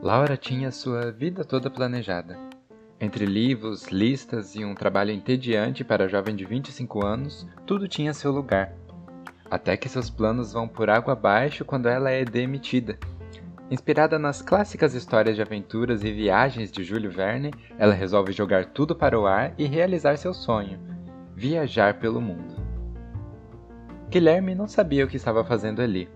Laura tinha sua vida toda planejada. Entre livros, listas e um trabalho entediante para a jovem de 25 anos, tudo tinha seu lugar. Até que seus planos vão por água abaixo quando ela é demitida. Inspirada nas clássicas histórias de aventuras e viagens de Júlio Verne, ela resolve jogar tudo para o ar e realizar seu sonho: viajar pelo mundo. Guilherme não sabia o que estava fazendo ali.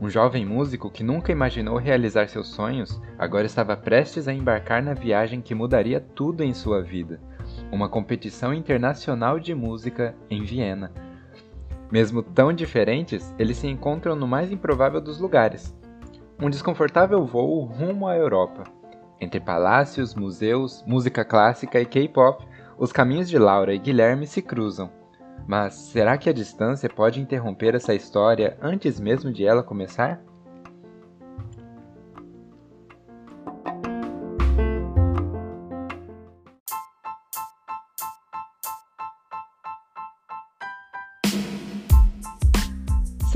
Um jovem músico que nunca imaginou realizar seus sonhos, agora estava prestes a embarcar na viagem que mudaria tudo em sua vida uma competição internacional de música em Viena. Mesmo tão diferentes, eles se encontram no mais improvável dos lugares um desconfortável voo rumo à Europa. Entre palácios, museus, música clássica e K-pop, os caminhos de Laura e Guilherme se cruzam. Mas será que a distância pode interromper essa história antes mesmo de ela começar?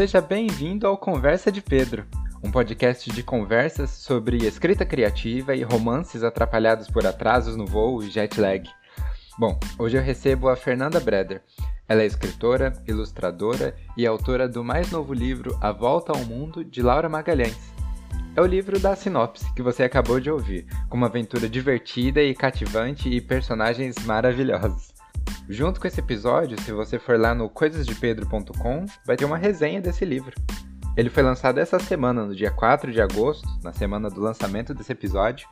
Seja bem-vindo ao Conversa de Pedro, um podcast de conversas sobre escrita criativa e romances atrapalhados por atrasos no voo e jet lag. Bom, hoje eu recebo a Fernanda Breder. Ela é escritora, ilustradora e autora do mais novo livro A Volta ao Mundo, de Laura Magalhães. É o livro da sinopse que você acabou de ouvir, com uma aventura divertida e cativante e personagens maravilhosos. Junto com esse episódio, se você for lá no coisasdepedro.com, vai ter uma resenha desse livro. Ele foi lançado essa semana, no dia 4 de agosto, na semana do lançamento desse episódio,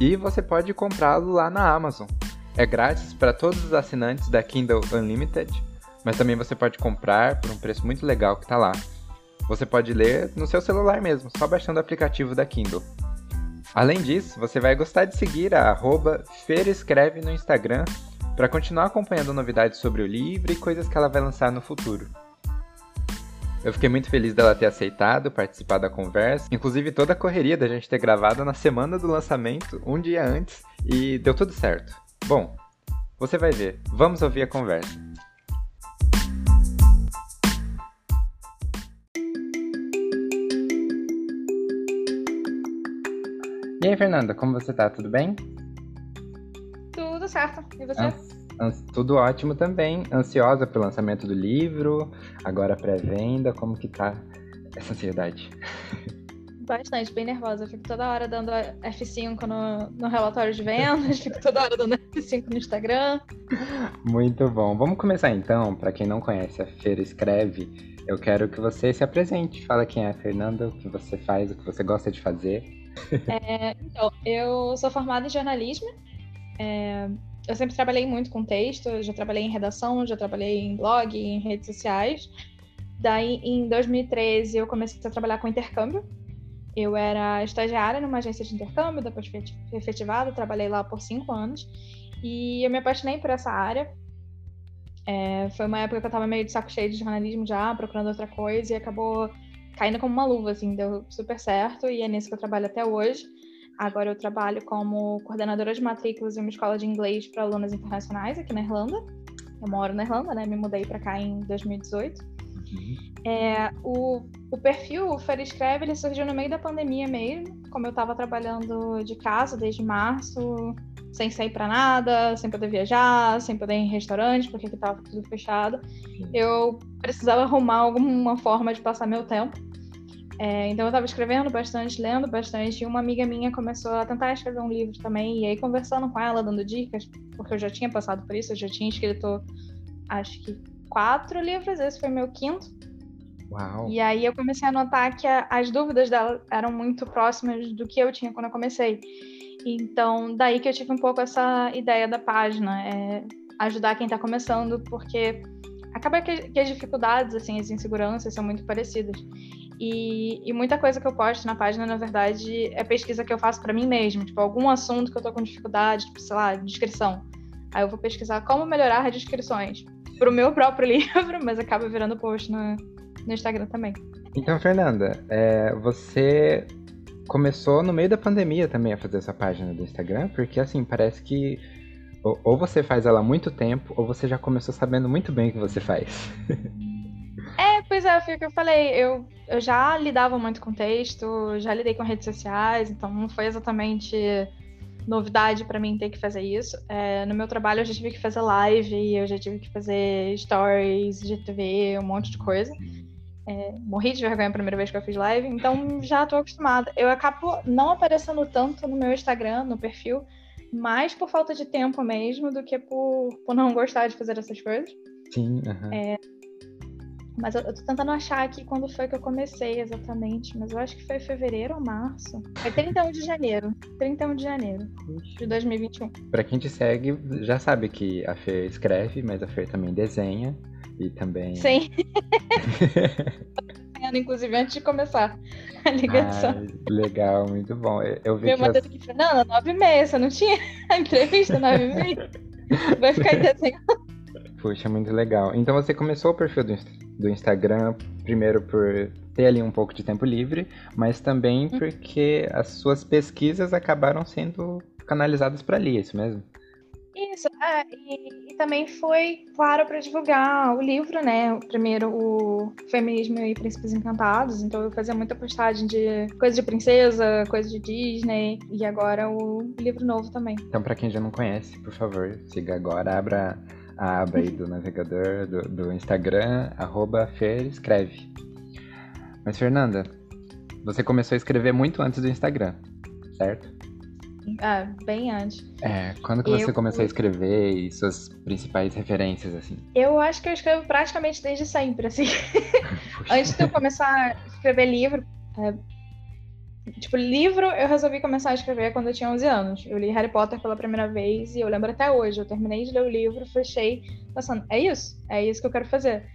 e você pode comprá-lo lá na Amazon. É grátis para todos os assinantes da Kindle Unlimited, mas também você pode comprar por um preço muito legal que está lá. Você pode ler no seu celular mesmo, só baixando o aplicativo da Kindle. Além disso, você vai gostar de seguir a arroba Ferescreve no Instagram para continuar acompanhando novidades sobre o livro e coisas que ela vai lançar no futuro. Eu fiquei muito feliz dela ter aceitado participar da conversa. Inclusive, toda a correria da gente ter gravado na semana do lançamento, um dia antes, e deu tudo certo. Bom, você vai ver. Vamos ouvir a conversa. E aí, Fernanda, como você tá? Tudo bem? Tudo certo. E você? tudo ótimo também. Ansiosa pelo lançamento do livro, agora pré-venda, como que tá essa ansiedade? Bastante, bem nervosa. Eu fico toda hora dando F5 no, no relatório de vendas, fico toda hora dando F5 no Instagram. Muito bom. Vamos começar então. Para quem não conhece a Feira Escreve, eu quero que você se apresente. Fala quem é a Fernanda, o que você faz, o que você gosta de fazer. É, então, eu sou formada em jornalismo. É, eu sempre trabalhei muito com texto, já trabalhei em redação, já trabalhei em blog, em redes sociais. Daí, em 2013, eu comecei a trabalhar com intercâmbio. Eu era estagiária numa agência de intercâmbio, depois fui efetivada, trabalhei lá por cinco anos. E eu me apaixonei por essa área. É, foi uma época que eu estava meio de saco cheio de jornalismo já, procurando outra coisa, e acabou caindo como uma luva, assim, deu super certo, e é nisso que eu trabalho até hoje. Agora eu trabalho como coordenadora de matrículas em uma escola de inglês para alunos internacionais aqui na Irlanda. Eu moro na Irlanda, né? Me mudei para cá em 2018. Uhum. É, o, o perfil, o Fer Escreve, ele surgiu no meio da pandemia mesmo. Como eu estava trabalhando de casa desde março, sem sair para nada, sem poder viajar, sem poder ir em restaurante, porque estava tudo fechado. Eu precisava arrumar alguma forma de passar meu tempo. É, então eu estava escrevendo bastante, lendo bastante, e uma amiga minha começou a tentar escrever um livro também, e aí conversando com ela, dando dicas, porque eu já tinha passado por isso, eu já tinha escrito acho que quatro livros, esse foi meu quinto. Uau. E aí eu comecei a notar que a, as dúvidas dela eram muito próximas do que eu tinha quando eu comecei. Então, daí que eu tive um pouco essa ideia da página, é ajudar quem está começando, porque acaba que, que as dificuldades, assim, as inseguranças são muito parecidas. E, e, muita coisa que eu posto na página, na verdade, é pesquisa que eu faço para mim mesmo. Tipo, algum assunto que eu tô com dificuldade, tipo, sei lá, descrição. Aí eu vou pesquisar como melhorar as descrições pro meu próprio livro, mas acaba virando post no, no Instagram também. Então, Fernanda, é, você começou no meio da pandemia também a fazer essa página do Instagram, porque assim, parece que ou, você faz ela há muito tempo, ou você já começou sabendo muito bem o que você faz. Pois é, foi o que eu falei. Eu, eu já lidava muito com texto, já lidei com redes sociais, então não foi exatamente novidade para mim ter que fazer isso. É, no meu trabalho eu já tive que fazer live, eu já tive que fazer stories, GTV, um monte de coisa. É, morri de vergonha a primeira vez que eu fiz live, então já tô acostumada. Eu acabo não aparecendo tanto no meu Instagram, no perfil, mais por falta de tempo mesmo do que por, por não gostar de fazer essas coisas. Sim, uhum. é, mas eu, eu tô tentando achar aqui quando foi que eu comecei exatamente, mas eu acho que foi fevereiro ou março. Foi 31 de janeiro. 31 de janeiro de 2021. Pra quem te segue, já sabe que a Fê escreve, mas a Fê também desenha. E também. Sim. Inclusive, antes de começar a ligação. Ah, legal, muito bom. Eu vi Meu que marido aqui Fernanda, nove e meia, você não tinha a entrevista nove e meia? Vai ficar aí desenhando. Puxa, muito legal. Então você começou o perfil do, do Instagram primeiro por ter ali um pouco de tempo livre, mas também uhum. porque as suas pesquisas acabaram sendo canalizadas para ali, é isso mesmo? Isso, é, e, e, também foi, claro, para divulgar o livro, né? O primeiro, o Feminismo e Príncipes Encantados. Então eu fazia muita postagem de coisa de princesa, coisa de Disney, e agora o livro novo também. Então, para quem já não conhece, por favor, siga agora, abra a aba aí do navegador do, do Instagram, arroba Escreve. Mas, Fernanda, você começou a escrever muito antes do Instagram, certo? Ah, bem antes. É, quando que você eu... começou a escrever e suas principais referências, assim? Eu acho que eu escrevo praticamente desde sempre, assim. antes de eu começar a escrever livro, é, Tipo, livro eu resolvi começar a escrever quando eu tinha 11 anos. Eu li Harry Potter pela primeira vez e eu lembro até hoje. Eu terminei de ler o livro, fechei, pensando, é isso, é isso que eu quero fazer.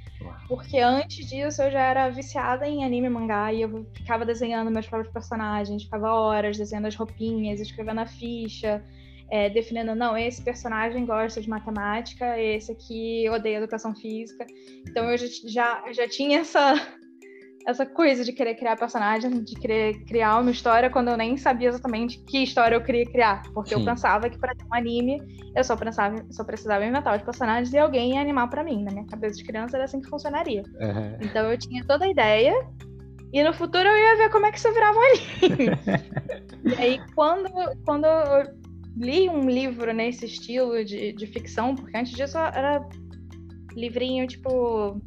Porque antes disso eu já era viciada em anime e mangá e eu ficava desenhando meus próprios personagens, ficava horas desenhando as roupinhas, escrevendo a ficha, é, definindo, não, esse personagem gosta de matemática, esse aqui odeia educação física. Então eu já, já, já tinha essa essa coisa de querer criar personagem, de querer criar uma história quando eu nem sabia exatamente que história eu queria criar. Porque Sim. eu pensava que para ter um anime eu só, pensava, só precisava inventar os personagens e alguém ia animar para mim. Na minha cabeça de criança era assim que funcionaria. Uhum. Então eu tinha toda a ideia e no futuro eu ia ver como é que isso virava um anime. e aí quando, quando eu li um livro nesse estilo de, de ficção, porque antes disso era livrinho tipo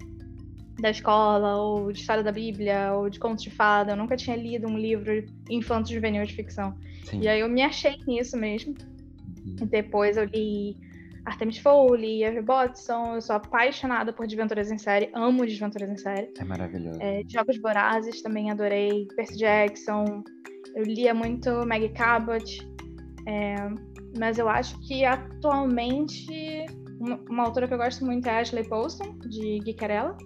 da escola, ou de história da Bíblia, ou de contos de fada. Eu nunca tinha lido um livro infanto-juvenil de ficção. Sim. E aí eu me achei nisso mesmo. Uhum. E depois eu li Artemis Fowl, li Avery Botson. Eu sou apaixonada por Desventuras em Série. Amo Desventuras em Série. É maravilhoso. É, Jogos Vorazes também adorei. Percy Jackson. Eu lia muito Maggie Cabot. É, mas eu acho que atualmente uma, uma autora que eu gosto muito é Ashley Poston, de Geekerella.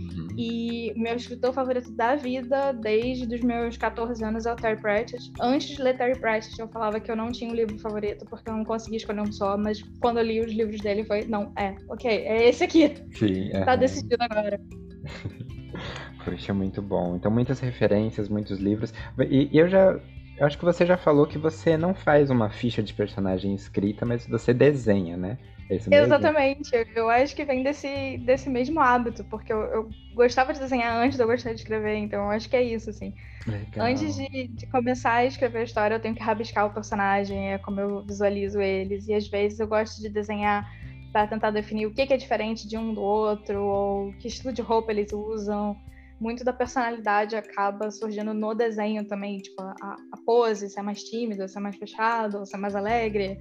Uhum. E meu escritor favorito da vida, desde os meus 14 anos, é o Terry Pratchett. Antes de ler Terry Pratchett, eu falava que eu não tinha um livro favorito, porque eu não conseguia escolher um só, mas quando eu li os livros dele, foi, não, é, ok, é esse aqui. Sim, é. Tá decidido agora. Poxa, muito bom. Então, muitas referências, muitos livros. E, e eu já eu acho que você já falou que você não faz uma ficha de personagem escrita, mas você desenha, né? É? Exatamente. Eu acho que vem desse, desse mesmo hábito, porque eu, eu, gostava de desenhar antes de eu gostar de escrever, então eu acho que é isso, assim. Legal. Antes de, de, começar a escrever a história, eu tenho que rabiscar o personagem, é como eu visualizo eles, e às vezes eu gosto de desenhar para tentar definir o que, que é diferente de um do outro, ou que estilo de roupa eles usam muito da personalidade acaba surgindo no desenho também, tipo, a, a pose, se é mais tímido, se é mais fechado, se é mais alegre.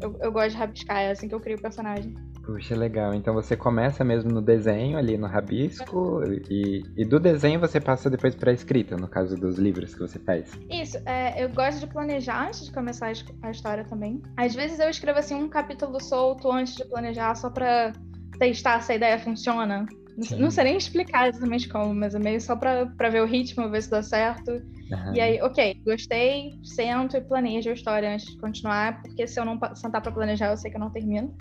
Eu, eu gosto de rabiscar, é assim que eu crio o personagem. Puxa, legal. Então você começa mesmo no desenho, ali no rabisco, e, e do desenho você passa depois para a escrita, no caso dos livros que você faz. Isso, é, eu gosto de planejar antes de começar a história também. Às vezes eu escrevo assim um capítulo solto antes de planejar, só para testar se a ideia funciona. Não, não sei nem explicar exatamente como, mas é meio só pra, pra ver o ritmo, ver se dá certo. Uhum. E aí, ok, gostei, sento e planejo a história antes de continuar, porque se eu não sentar pra planejar, eu sei que eu não termino.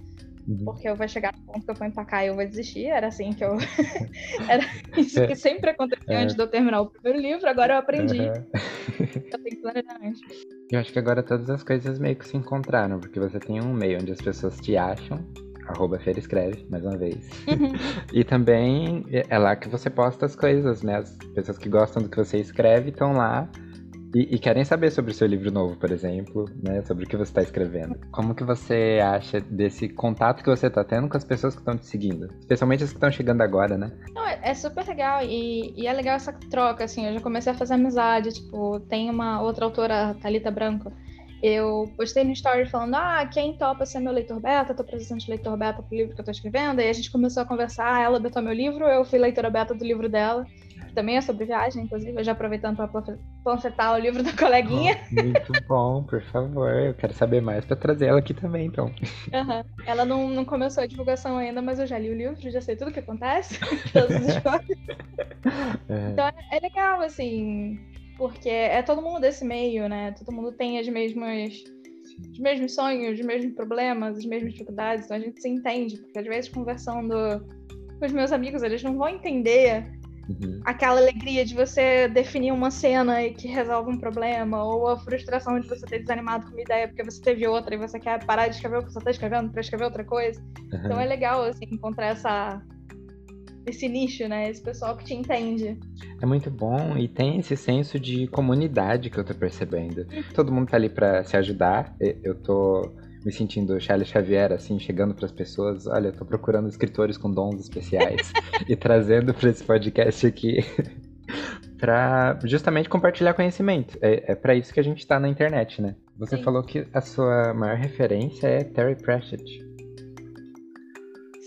Uhum. Porque eu vou chegar no ponto que eu vou empacar e eu vou desistir. Era assim que eu. Era isso que sempre acontecia é. antes de eu terminar o primeiro livro, agora eu aprendi. Uhum. eu tenho que planejar antes. Eu acho que agora todas as coisas meio que se encontraram, porque você tem um meio onde as pessoas te acham arroba Feira Escreve, mais uma vez. Uhum. e também é lá que você posta as coisas, né? As pessoas que gostam do que você escreve estão lá e, e, querem saber sobre o seu livro novo, por exemplo, né? Sobre o que você está escrevendo. Como que você acha desse contato que você está tendo com as pessoas que estão te seguindo? Especialmente as que estão chegando agora, né? Não, é, é super legal e, e, é legal essa troca, assim. Eu já comecei a fazer amizade, tipo, tem uma outra autora, Thalita Branco, eu postei no story falando, ah, quem topa ser meu leitor beta? Tô precisando de leitor beta pro livro que eu tô escrevendo. E a gente começou a conversar, ela betou meu livro, eu fui leitora beta do livro dela também é sobre viagem, inclusive, já aproveitando para panfletar o livro da coleguinha. Oh, muito bom, por favor. Eu quero saber mais para trazer ela aqui também, então. Uhum. Ela não, não começou a divulgação ainda, mas eu já li o livro, já sei tudo o que acontece, as histórias. É. Então é legal, assim, porque é todo mundo desse meio, né? Todo mundo tem as mesmas os mesmos sonhos, os mesmos problemas, as mesmas dificuldades, então a gente se entende, porque às vezes conversando com os meus amigos, eles não vão entender Uhum. Aquela alegria de você definir uma cena e que resolve um problema, ou a frustração de você ter desanimado com uma ideia porque você teve outra e você quer parar de escrever o que você está escrevendo para escrever outra coisa. Uhum. Então é legal assim encontrar essa esse nicho, né? Esse pessoal que te entende. É muito bom e tem esse senso de comunidade que eu tô percebendo. Todo mundo tá ali para se ajudar. Eu tô me sentindo Charles Xavier, assim, chegando para as pessoas. Olha, estou procurando escritores com dons especiais e trazendo para esse podcast aqui para justamente compartilhar conhecimento. É, é para isso que a gente está na internet, né? Você Sim. falou que a sua maior referência é Terry Pratchett.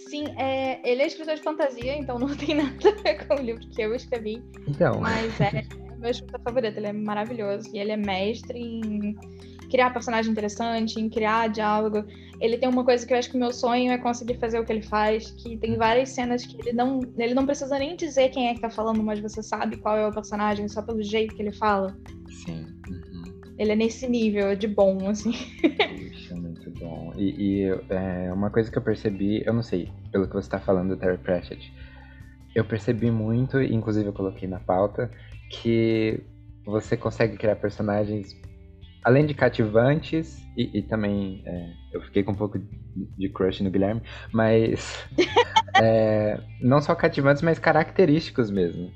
Sim, é, ele é escritor de fantasia, então não tem nada a ver com o livro que eu escrevi. Então. Mas é, é meu escritor favorito, ele é maravilhoso. E ele é mestre em criar personagem interessante, em criar diálogo. Ele tem uma coisa que eu acho que o meu sonho é conseguir fazer o que ele faz, que tem várias cenas que ele não, ele não precisa nem dizer quem é que tá falando, mas você sabe qual é o personagem só pelo jeito que ele fala. Sim. Ele é nesse nível de bom, assim. Isso muito bom. E, e é, uma coisa que eu percebi, eu não sei, pelo que você tá falando do Terry Pratchett, eu percebi muito, inclusive eu coloquei na pauta, que você consegue criar personagens além de cativantes, e, e também é, eu fiquei com um pouco de crush no Guilherme, mas é, não só cativantes, mas característicos mesmo.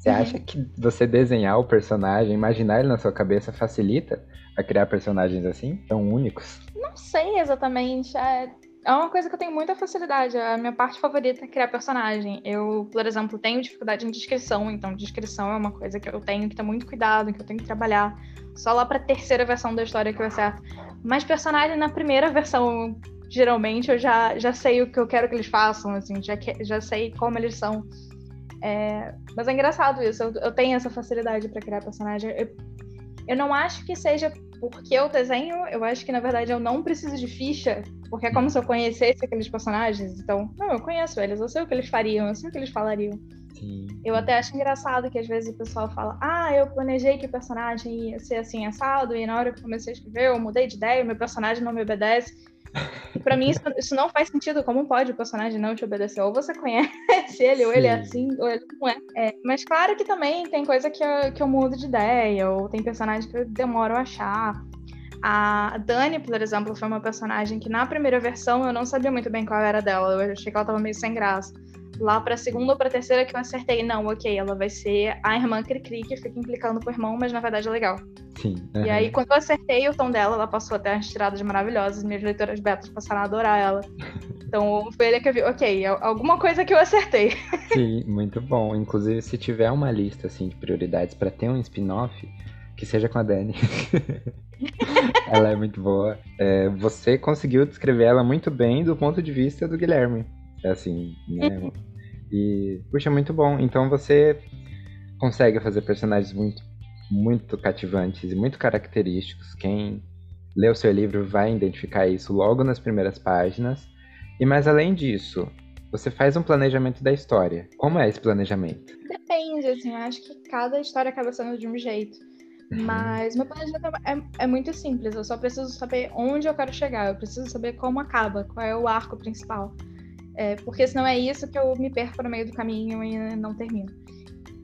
Você uhum. acha que você desenhar o personagem, imaginar ele na sua cabeça, facilita a criar personagens assim, tão únicos? Não sei exatamente. É, é uma coisa que eu tenho muita facilidade. A minha parte favorita é criar personagem. Eu, por exemplo, tenho dificuldade em descrição, então descrição é uma coisa que eu tenho que ter muito cuidado, que eu tenho que trabalhar. Só lá pra terceira versão da história que eu acerto. Mas personagem na primeira versão, geralmente, eu já, já sei o que eu quero que eles façam, assim, já, que, já sei como eles são. É... Mas é engraçado isso, eu, eu tenho essa facilidade para criar personagem. Eu, eu não acho que seja porque eu desenho, eu acho que na verdade eu não preciso de ficha, porque é como se eu conhecesse aqueles personagens. Então, não, eu conheço eles, eu sei o que eles fariam, eu sei o que eles falariam. Sim. Eu até acho engraçado que às vezes o pessoal fala: Ah, eu planejei que o personagem ia ser assim assado, e na hora que eu comecei a escrever, eu mudei de ideia, meu personagem não me obedece. Pra mim isso, isso, não faz sentido. Como pode o personagem não te obedecer? Ou você conhece ele, ou ele é assim, ou ele não é. é. Mas claro que também tem coisa que eu, que eu mudo de ideia, ou tem personagem que eu demoro a achar. A Dani, por exemplo, foi uma personagem que na primeira versão eu não sabia muito bem qual era dela. Eu achei que ela tava meio sem graça. Lá pra segunda ou pra terceira que eu acertei, não, ok, ela vai ser a irmã Cricri que fica implicando com o irmão, mas na verdade é legal. Sim. Uhum. E aí, quando eu acertei o tom dela, ela passou até umas tiradas maravilhosas. Minhas leitoras betas passaram a adorar ela. Então, foi ele que eu vi, ok, alguma coisa que eu acertei. Sim, muito bom. Inclusive, se tiver uma lista assim de prioridades para ter um spin-off, que seja com a Dani. ela é muito boa. É, você conseguiu descrever ela muito bem do ponto de vista do Guilherme. É assim, né? E, puxa, muito bom. Então você consegue fazer personagens muito, muito cativantes e muito característicos. Quem lê o seu livro vai identificar isso logo nas primeiras páginas. E mais além disso, você faz um planejamento da história. Como é esse planejamento? Depende, assim, eu acho que cada história acaba sendo de um jeito. Uhum. Mas meu planejamento é, é, muito simples, eu só preciso saber onde eu quero chegar, eu preciso saber como acaba, qual é o arco principal. É, porque senão é isso que eu me perco no meio do caminho e não termino.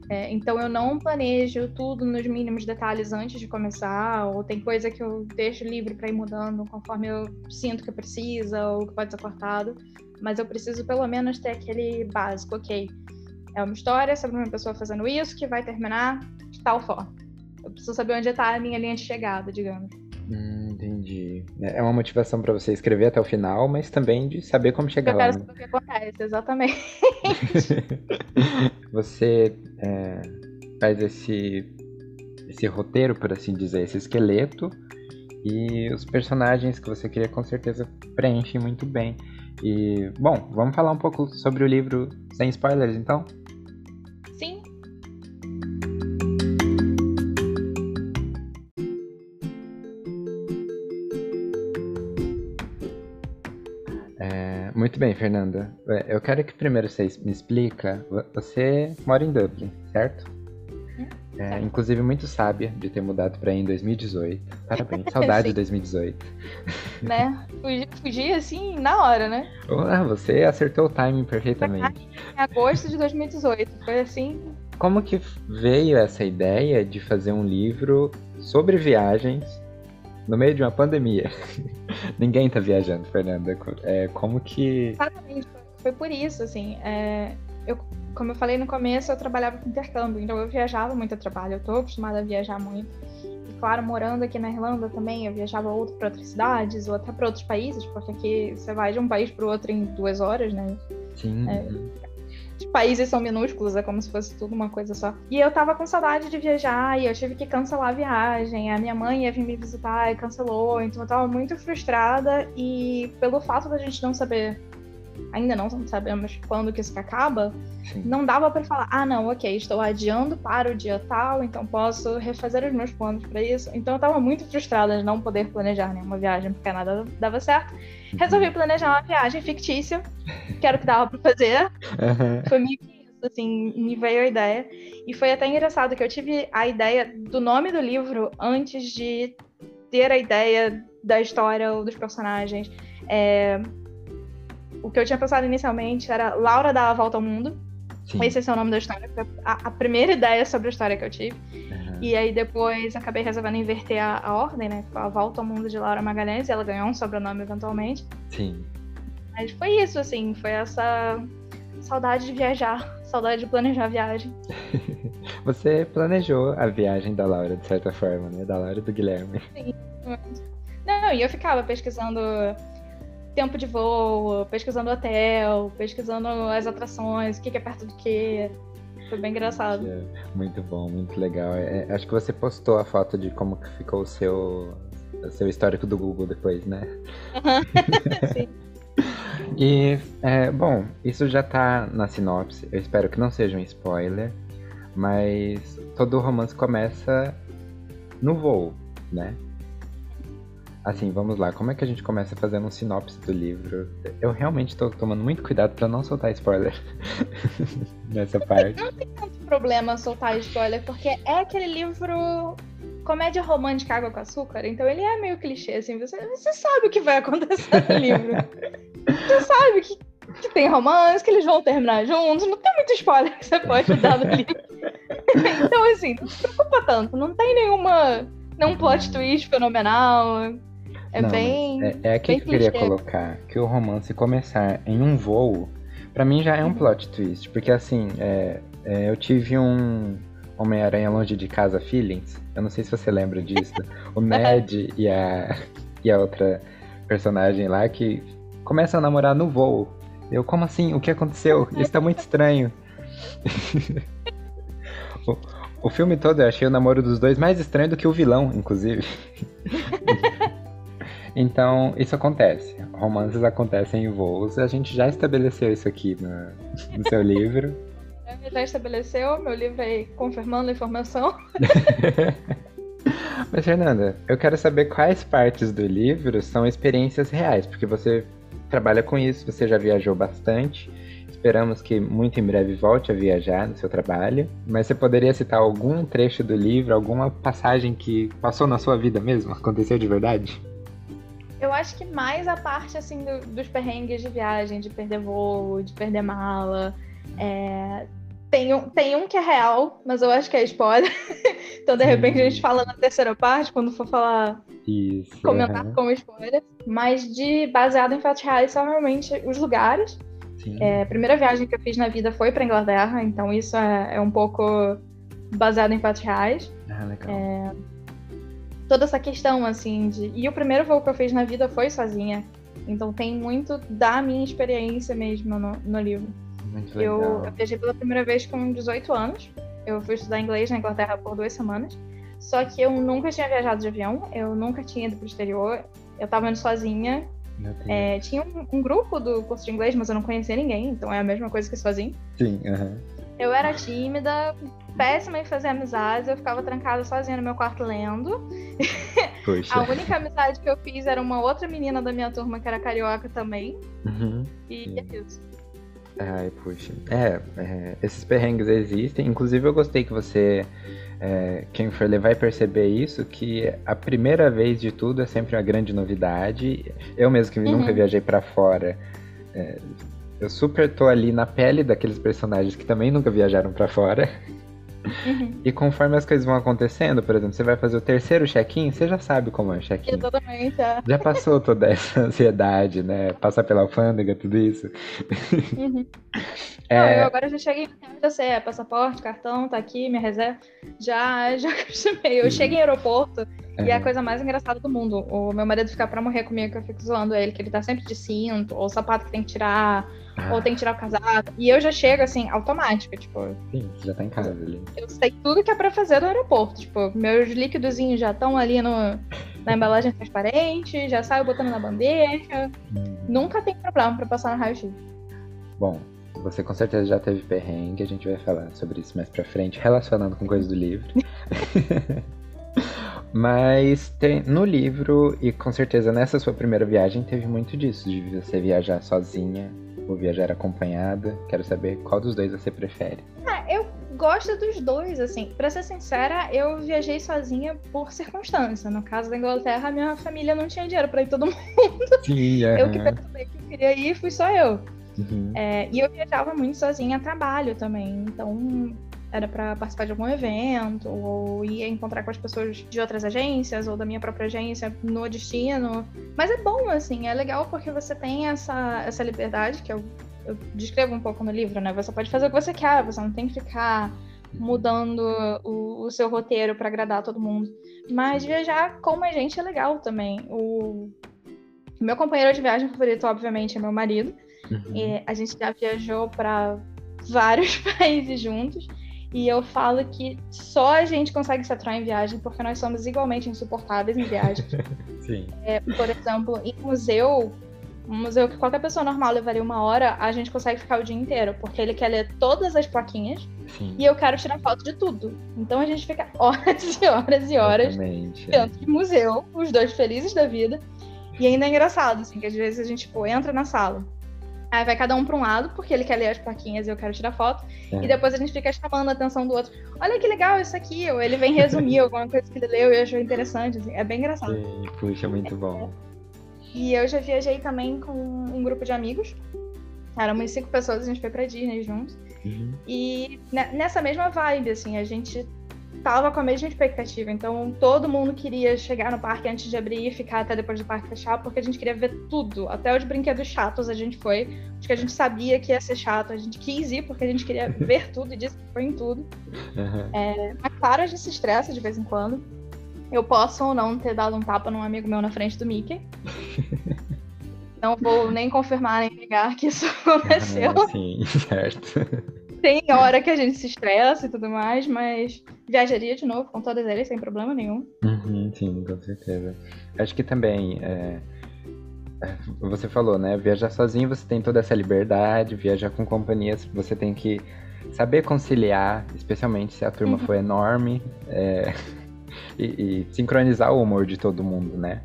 É, então eu não planejo tudo nos mínimos detalhes antes de começar, ou tem coisa que eu deixo livre para ir mudando conforme eu sinto que precisa ou que pode ser cortado. Mas eu preciso pelo menos ter aquele básico, ok? É uma história sobre uma pessoa fazendo isso que vai terminar de tal forma. Eu preciso saber onde está a minha linha de chegada, digamos. Hum, entendi. É uma motivação para você escrever até o final, mas também de saber como chegar eu lá. Eu quero né? saber o que acontece, exatamente. você é, faz esse, esse roteiro, por assim dizer, esse esqueleto, e os personagens que você cria com certeza preenchem muito bem. E, bom, vamos falar um pouco sobre o livro sem spoilers, então? Muito bem, Fernanda. É, eu quero que primeiro você me explica. Você mora em Dublin, certo? Hum, é, inclusive muito sábia de ter mudado para aí em 2018. Parabéns, saudade de 2018. Né? Fugi, fugi, assim na hora, né? Ah, você acertou o timing perfeitamente. Em agosto de 2018, foi assim. Como que veio essa ideia de fazer um livro sobre viagens no meio de uma pandemia. Ninguém tá viajando, Fernanda. É, como que. Exatamente, foi por isso, assim. É, eu, como eu falei no começo, eu trabalhava com intercâmbio, então eu viajava muito a trabalho, eu tô acostumada a viajar muito. E claro, morando aqui na Irlanda também, eu viajava outro para outras cidades ou até para outros países, porque aqui você vai de um país para o outro em duas horas, né? Sim. É, os países são minúsculos, é como se fosse tudo uma coisa só. E eu tava com saudade de viajar e eu tive que cancelar a viagem. A minha mãe ia vir me visitar e cancelou, então eu tava muito frustrada e pelo fato da gente não saber ainda não sabemos quando que isso acaba, Sim. não dava para falar, ah, não, ok, estou adiando para o dia tal, então posso refazer os meus planos para isso. Então eu estava muito frustrada de não poder planejar nenhuma viagem, porque nada dava certo. Uhum. Resolvi planejar uma viagem fictícia, que era o que dava para fazer. Uhum. Foi meio que isso, assim, me veio a ideia. E foi até engraçado que eu tive a ideia do nome do livro antes de ter a ideia da história ou dos personagens. É, o que eu tinha pensado inicialmente era Laura dá a volta ao mundo. Sim. Esse é o nome da história. Foi a, a, primeira ideia sobre a história que eu tive. Uhum. E aí depois acabei resolvendo inverter a, a ordem, né? A volta ao mundo de Laura Magalhães e ela ganhou um sobrenome eventualmente. Sim. Mas foi isso, assim, foi essa saudade de viajar, saudade de planejar a viagem. Você planejou a viagem da Laura, de certa forma, né? Da Laura e do Guilherme. Sim. Não, e eu ficava pesquisando tempo de voo, pesquisando hotel, pesquisando as atrações, o que, é perto do que. Foi bem engraçado. É, muito bom, muito legal. É, é, acho que você postou a foto de como que ficou o seu, o seu histórico do Google depois, né? Uhum. Sim. E, é, bom, isso já tá na sinopse. Eu espero que não seja um spoiler. Mas todo o romance começa no voo, né? Assim, vamos lá. Como é que a gente começa fazendo um sinopse do livro? Eu realmente tô tomando muito cuidado para não soltar spoiler nessa parte. Não tem tanto problema soltar spoiler, porque é aquele livro comédia romântica água com açúcar, então ele é meio clichê, assim, você, você sabe o que vai acontecer no livro. Você sabe que, que tem romance, que eles vão terminar juntos, não tem muito spoiler que você pode dar no livro. então, assim, não se preocupa tanto, não tem nenhuma. Nenhum plot twist fenomenal. É Não, bem. É, é aqui que eu queria colocar que o romance começar em um voo, para mim já é um uhum. plot twist. Porque assim, é, é, eu tive um Homem-Aranha Longe de Casa Feelings. Eu não sei se você lembra disso. o Ned e a, e a outra personagem lá que começam a namorar no voo. Eu, como assim? O que aconteceu? Isso tá muito estranho. o, o filme todo eu achei o namoro dos dois mais estranho do que o vilão, inclusive. Então, isso acontece. Romances acontecem em voos. A gente já estabeleceu isso aqui no, no seu livro. Já estabeleceu, meu livro aí confirmando a informação. Mas, Fernanda, eu quero saber quais partes do livro são experiências reais, porque você trabalha com isso, você já viajou bastante. Esperamos que muito em breve volte a viajar no seu trabalho. Mas você poderia citar algum trecho do livro, alguma passagem que passou na sua vida mesmo? Aconteceu de verdade? Eu acho que mais a parte assim do, dos perrengues de viagem, de perder voo, de perder mala, é, tem um, tem um que é real, mas eu acho que é spoiler. então, de repente, a gente fala na terceira parte, quando for falar. Isso. Comentar uhum. como spoiler. Mas de baseado em fatos reais são realmente os lugares. É, a primeira viagem que eu fiz na vida foi para Inglaterra, então isso é, é, um pouco baseado em fatos reais. Ah, legal. É, toda essa questão, assim, de. E o primeiro voo que eu fiz na vida foi sozinha. Então tem muito da minha experiência mesmo no, no livro. Muito legal. Eu, eu viajei pela primeira vez com 18 anos. Eu fui estudar inglês na Inglaterra por duas semanas. Só que eu nunca tinha viajado de avião, eu nunca tinha ido pro exterior. Eu tava indo sozinha. É, tinha um, um, grupo do curso de inglês, mas eu não conhecia ninguém, então é a mesma coisa que sozinho. Sim. Eu era tímida, péssima em fazer amizades, eu ficava trancada sozinha no meu quarto lendo. Poxa. a única amizade que eu fiz era uma outra menina da minha turma que era carioca também. Uhum. E é isso. Ai, puxa. É, é, esses perrengues existem. Inclusive, eu gostei que você, é, quem for ler, vai perceber isso: que a primeira vez de tudo é sempre uma grande novidade. Eu mesmo que uhum. nunca viajei para fora. É, eu super tô ali na pele daqueles personagens que também nunca viajaram para fora. Uhum. E conforme as coisas vão acontecendo, por exemplo, você vai fazer o terceiro check-in, você já sabe como é o check-in. Exatamente. É. Já passou toda essa ansiedade, né? Passar pela alfândega, tudo isso. Uhum. É... Não, eu agora já cheguei, já sei, é passaporte, cartão, tá aqui, minha reserva. Já, já acostumei. Eu chego em aeroporto uhum. e é a coisa mais engraçada do mundo. O meu marido fica pra morrer comigo, que eu fico zoando ele, que ele tá sempre de cinto, ou sapato que tem que tirar ah. ou tem que tirar o casaco. E eu já chego assim, automática, tipo. Sim, já tá em casa ali. Eu sei tudo que é pra fazer no aeroporto. Tipo, meus líquidozinhos já estão ali no, na embalagem transparente, já saio botando na bandeja. Hum. Nunca tem problema pra passar no raio-x. Bom, você com certeza já teve perrengue, a gente vai falar sobre isso mais pra frente, relacionando com coisas do livro. Mas tem, no livro, e com certeza nessa sua primeira viagem, teve muito disso, de você viajar sozinha, ou viajar acompanhada? Quero saber qual dos dois você prefere. Ah, eu gosto dos dois, assim. Pra ser sincera, eu viajei sozinha por circunstância. No caso da Inglaterra, minha família não tinha dinheiro pra ir todo mundo. Sim, Eu que percebi que eu queria ir, fui só eu. Uhum. É, e eu viajava muito sozinha a trabalho também. Então, era para participar de algum evento, ou ia encontrar com as pessoas de outras agências, ou da minha própria agência no destino. Mas é bom, assim, é legal porque você tem essa, essa liberdade, que eu, eu descrevo um pouco no livro, né? Você pode fazer o que você quer, você não tem que ficar mudando o, o seu roteiro para agradar todo mundo. Mas viajar com a gente é legal também. O meu companheiro de viagem favorito, obviamente, é meu marido. Uhum. a gente já viajou para vários países juntos. E eu falo que só a gente consegue se atrair em viagem porque nós somos igualmente insuportáveis em viagem. Sim. É, por exemplo, em museu, um museu que qualquer pessoa normal levaria uma hora, a gente consegue ficar o dia inteiro, porque ele quer ler todas as plaquinhas Sim. e eu quero tirar foto de tudo. Então a gente fica horas e horas e horas Exatamente, dentro é. de museu, os dois felizes da vida. E ainda é engraçado, assim, que às vezes a gente tipo, entra na sala. Aí vai cada um para um lado, porque ele quer ler as plaquinhas e eu quero tirar foto. É. E depois a gente fica chamando a atenção do outro. Olha que legal isso aqui. Ou ele vem resumir alguma coisa que ele leu e achou interessante. Assim. É bem engraçado. Sim, puxa, muito é. bom. E eu já viajei também com um grupo de amigos. Éramos cinco pessoas, a gente foi pra Disney juntos. Uhum. E nessa mesma vibe, assim, a gente tava com a mesma expectativa. Então, todo mundo queria chegar no parque antes de abrir e ficar até depois do parque fechar, porque a gente queria ver tudo. Até os brinquedos chatos a gente foi, porque a gente sabia que ia ser chato. A gente quis ir porque a gente queria ver tudo e disse que foi em tudo. Uhum. É, mas claro, a gente se estressa de vez em quando. Eu posso ou não ter dado um tapa num amigo meu na frente do Mickey. não vou nem confirmar nem negar que isso aconteceu. Ah, sim, certo tem hora que a gente se estressa e tudo mais, mas viajaria de novo com todas eles sem problema nenhum. Uhum, sim, com certeza. Acho que também. É, é... Você falou, né? Viajar sozinho você tem toda essa liberdade, viajar com companhias você tem que saber conciliar, especialmente se a turma uhum. for enorme, é... e, e, sincronizar o humor de todo mundo, né?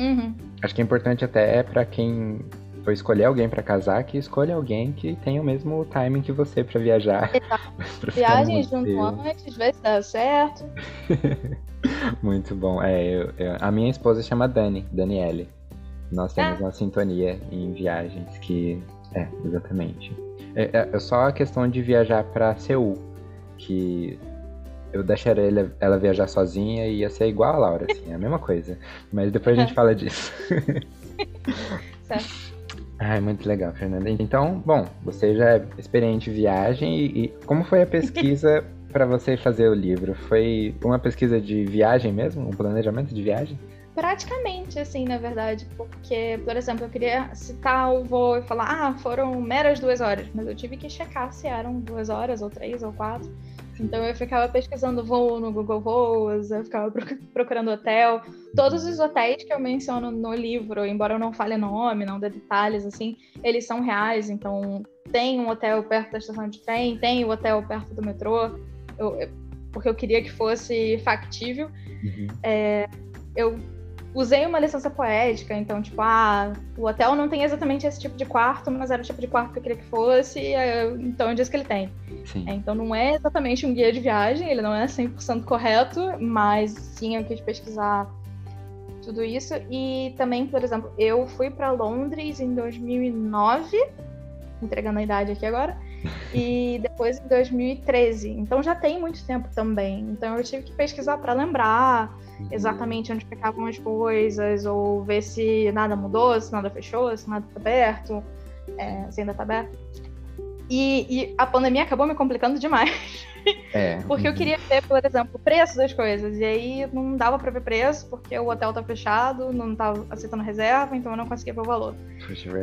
Uhum. Acho que é importante até para quem for escolher alguém para casar, que escolha alguém que tenha o mesmo timing que você para viajar. Viagem junto antes, vê se dá certo. Muito bom. É, eu, eu, a minha esposa chama Dani, Daniele. Nós temos ah. uma sintonia em viagens que. É, exatamente. É, é só a questão de viajar para Seul, que eu deixaria ela, ela, viajar sozinha e ia ser igual a Laura, assim, é a mesma coisa. Mas depois a gente fala disso. certo. Ai, muito legal, Fernanda. Então, bom, você já é experiente em viagem e, e como foi a pesquisa para você fazer o livro? Foi uma pesquisa de viagem mesmo? Um planejamento de viagem? Praticamente, assim, na verdade, porque, por exemplo, eu queria citar o voo e falar, ah, foram meras duas horas, mas eu tive que checar se eram duas horas, ou três, ou quatro. Então eu ficava pesquisando voo no Google Voos, eu ficava procurando hotel. Todos os hotéis que eu menciono no livro, embora eu não fale nome, não dê detalhes, assim, eles são reais. Então tem um hotel perto da estação de trem, tem o um hotel perto do metrô, eu, porque eu queria que fosse factível. Uhum. É, eu usei uma licença poética, então, tipo, ah, o hotel não tem exatamente esse tipo de quarto, mas era o tipo de quarto que eu queria que fosse, então eu disse que ele tem. É, então não é exatamente um guia de viagem, ele não é 100% correto, mas sim eu quis pesquisar tudo isso. E também, por exemplo, eu fui para Londres em 2009, entregando a idade aqui agora, e depois em 2013. Então já tem muito tempo também. Então eu tive que pesquisar para lembrar Uhum. exatamente onde ficavam as coisas, ou ver se nada mudou, se nada fechou, se nada está aberto, é, se ainda está aberto. E, e, a pandemia acabou me complicando demais. É. porque eu uhum. queria ver, por exemplo, o preço das coisas. E aí não dava para ver preço, porque o hotel tá fechado, não tava aceitando reserva, então eu não conseguia ver o valor.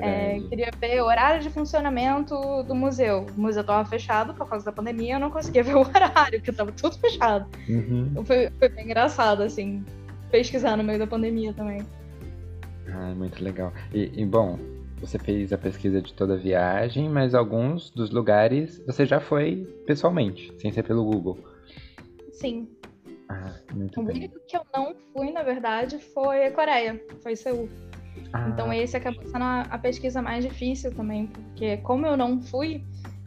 É, é queria ver o horário de funcionamento do museu. O museu tava fechado por causa da pandemia, eu não conseguia ver o horário, porque tava tudo fechado. Uhum. Então foi, foi bem engraçado, assim, pesquisar no meio da pandemia também. Ah, muito legal. E, e bom, você fez a pesquisa de toda a viagem, mas alguns dos lugares você já foi pessoalmente, sem ser pelo Google. Sim. Ah, muito o único que eu não fui, na verdade, foi a Coreia, foi Seul. Ah. Então esse acabou sendo a, a pesquisa mais difícil também, porque como eu não fui,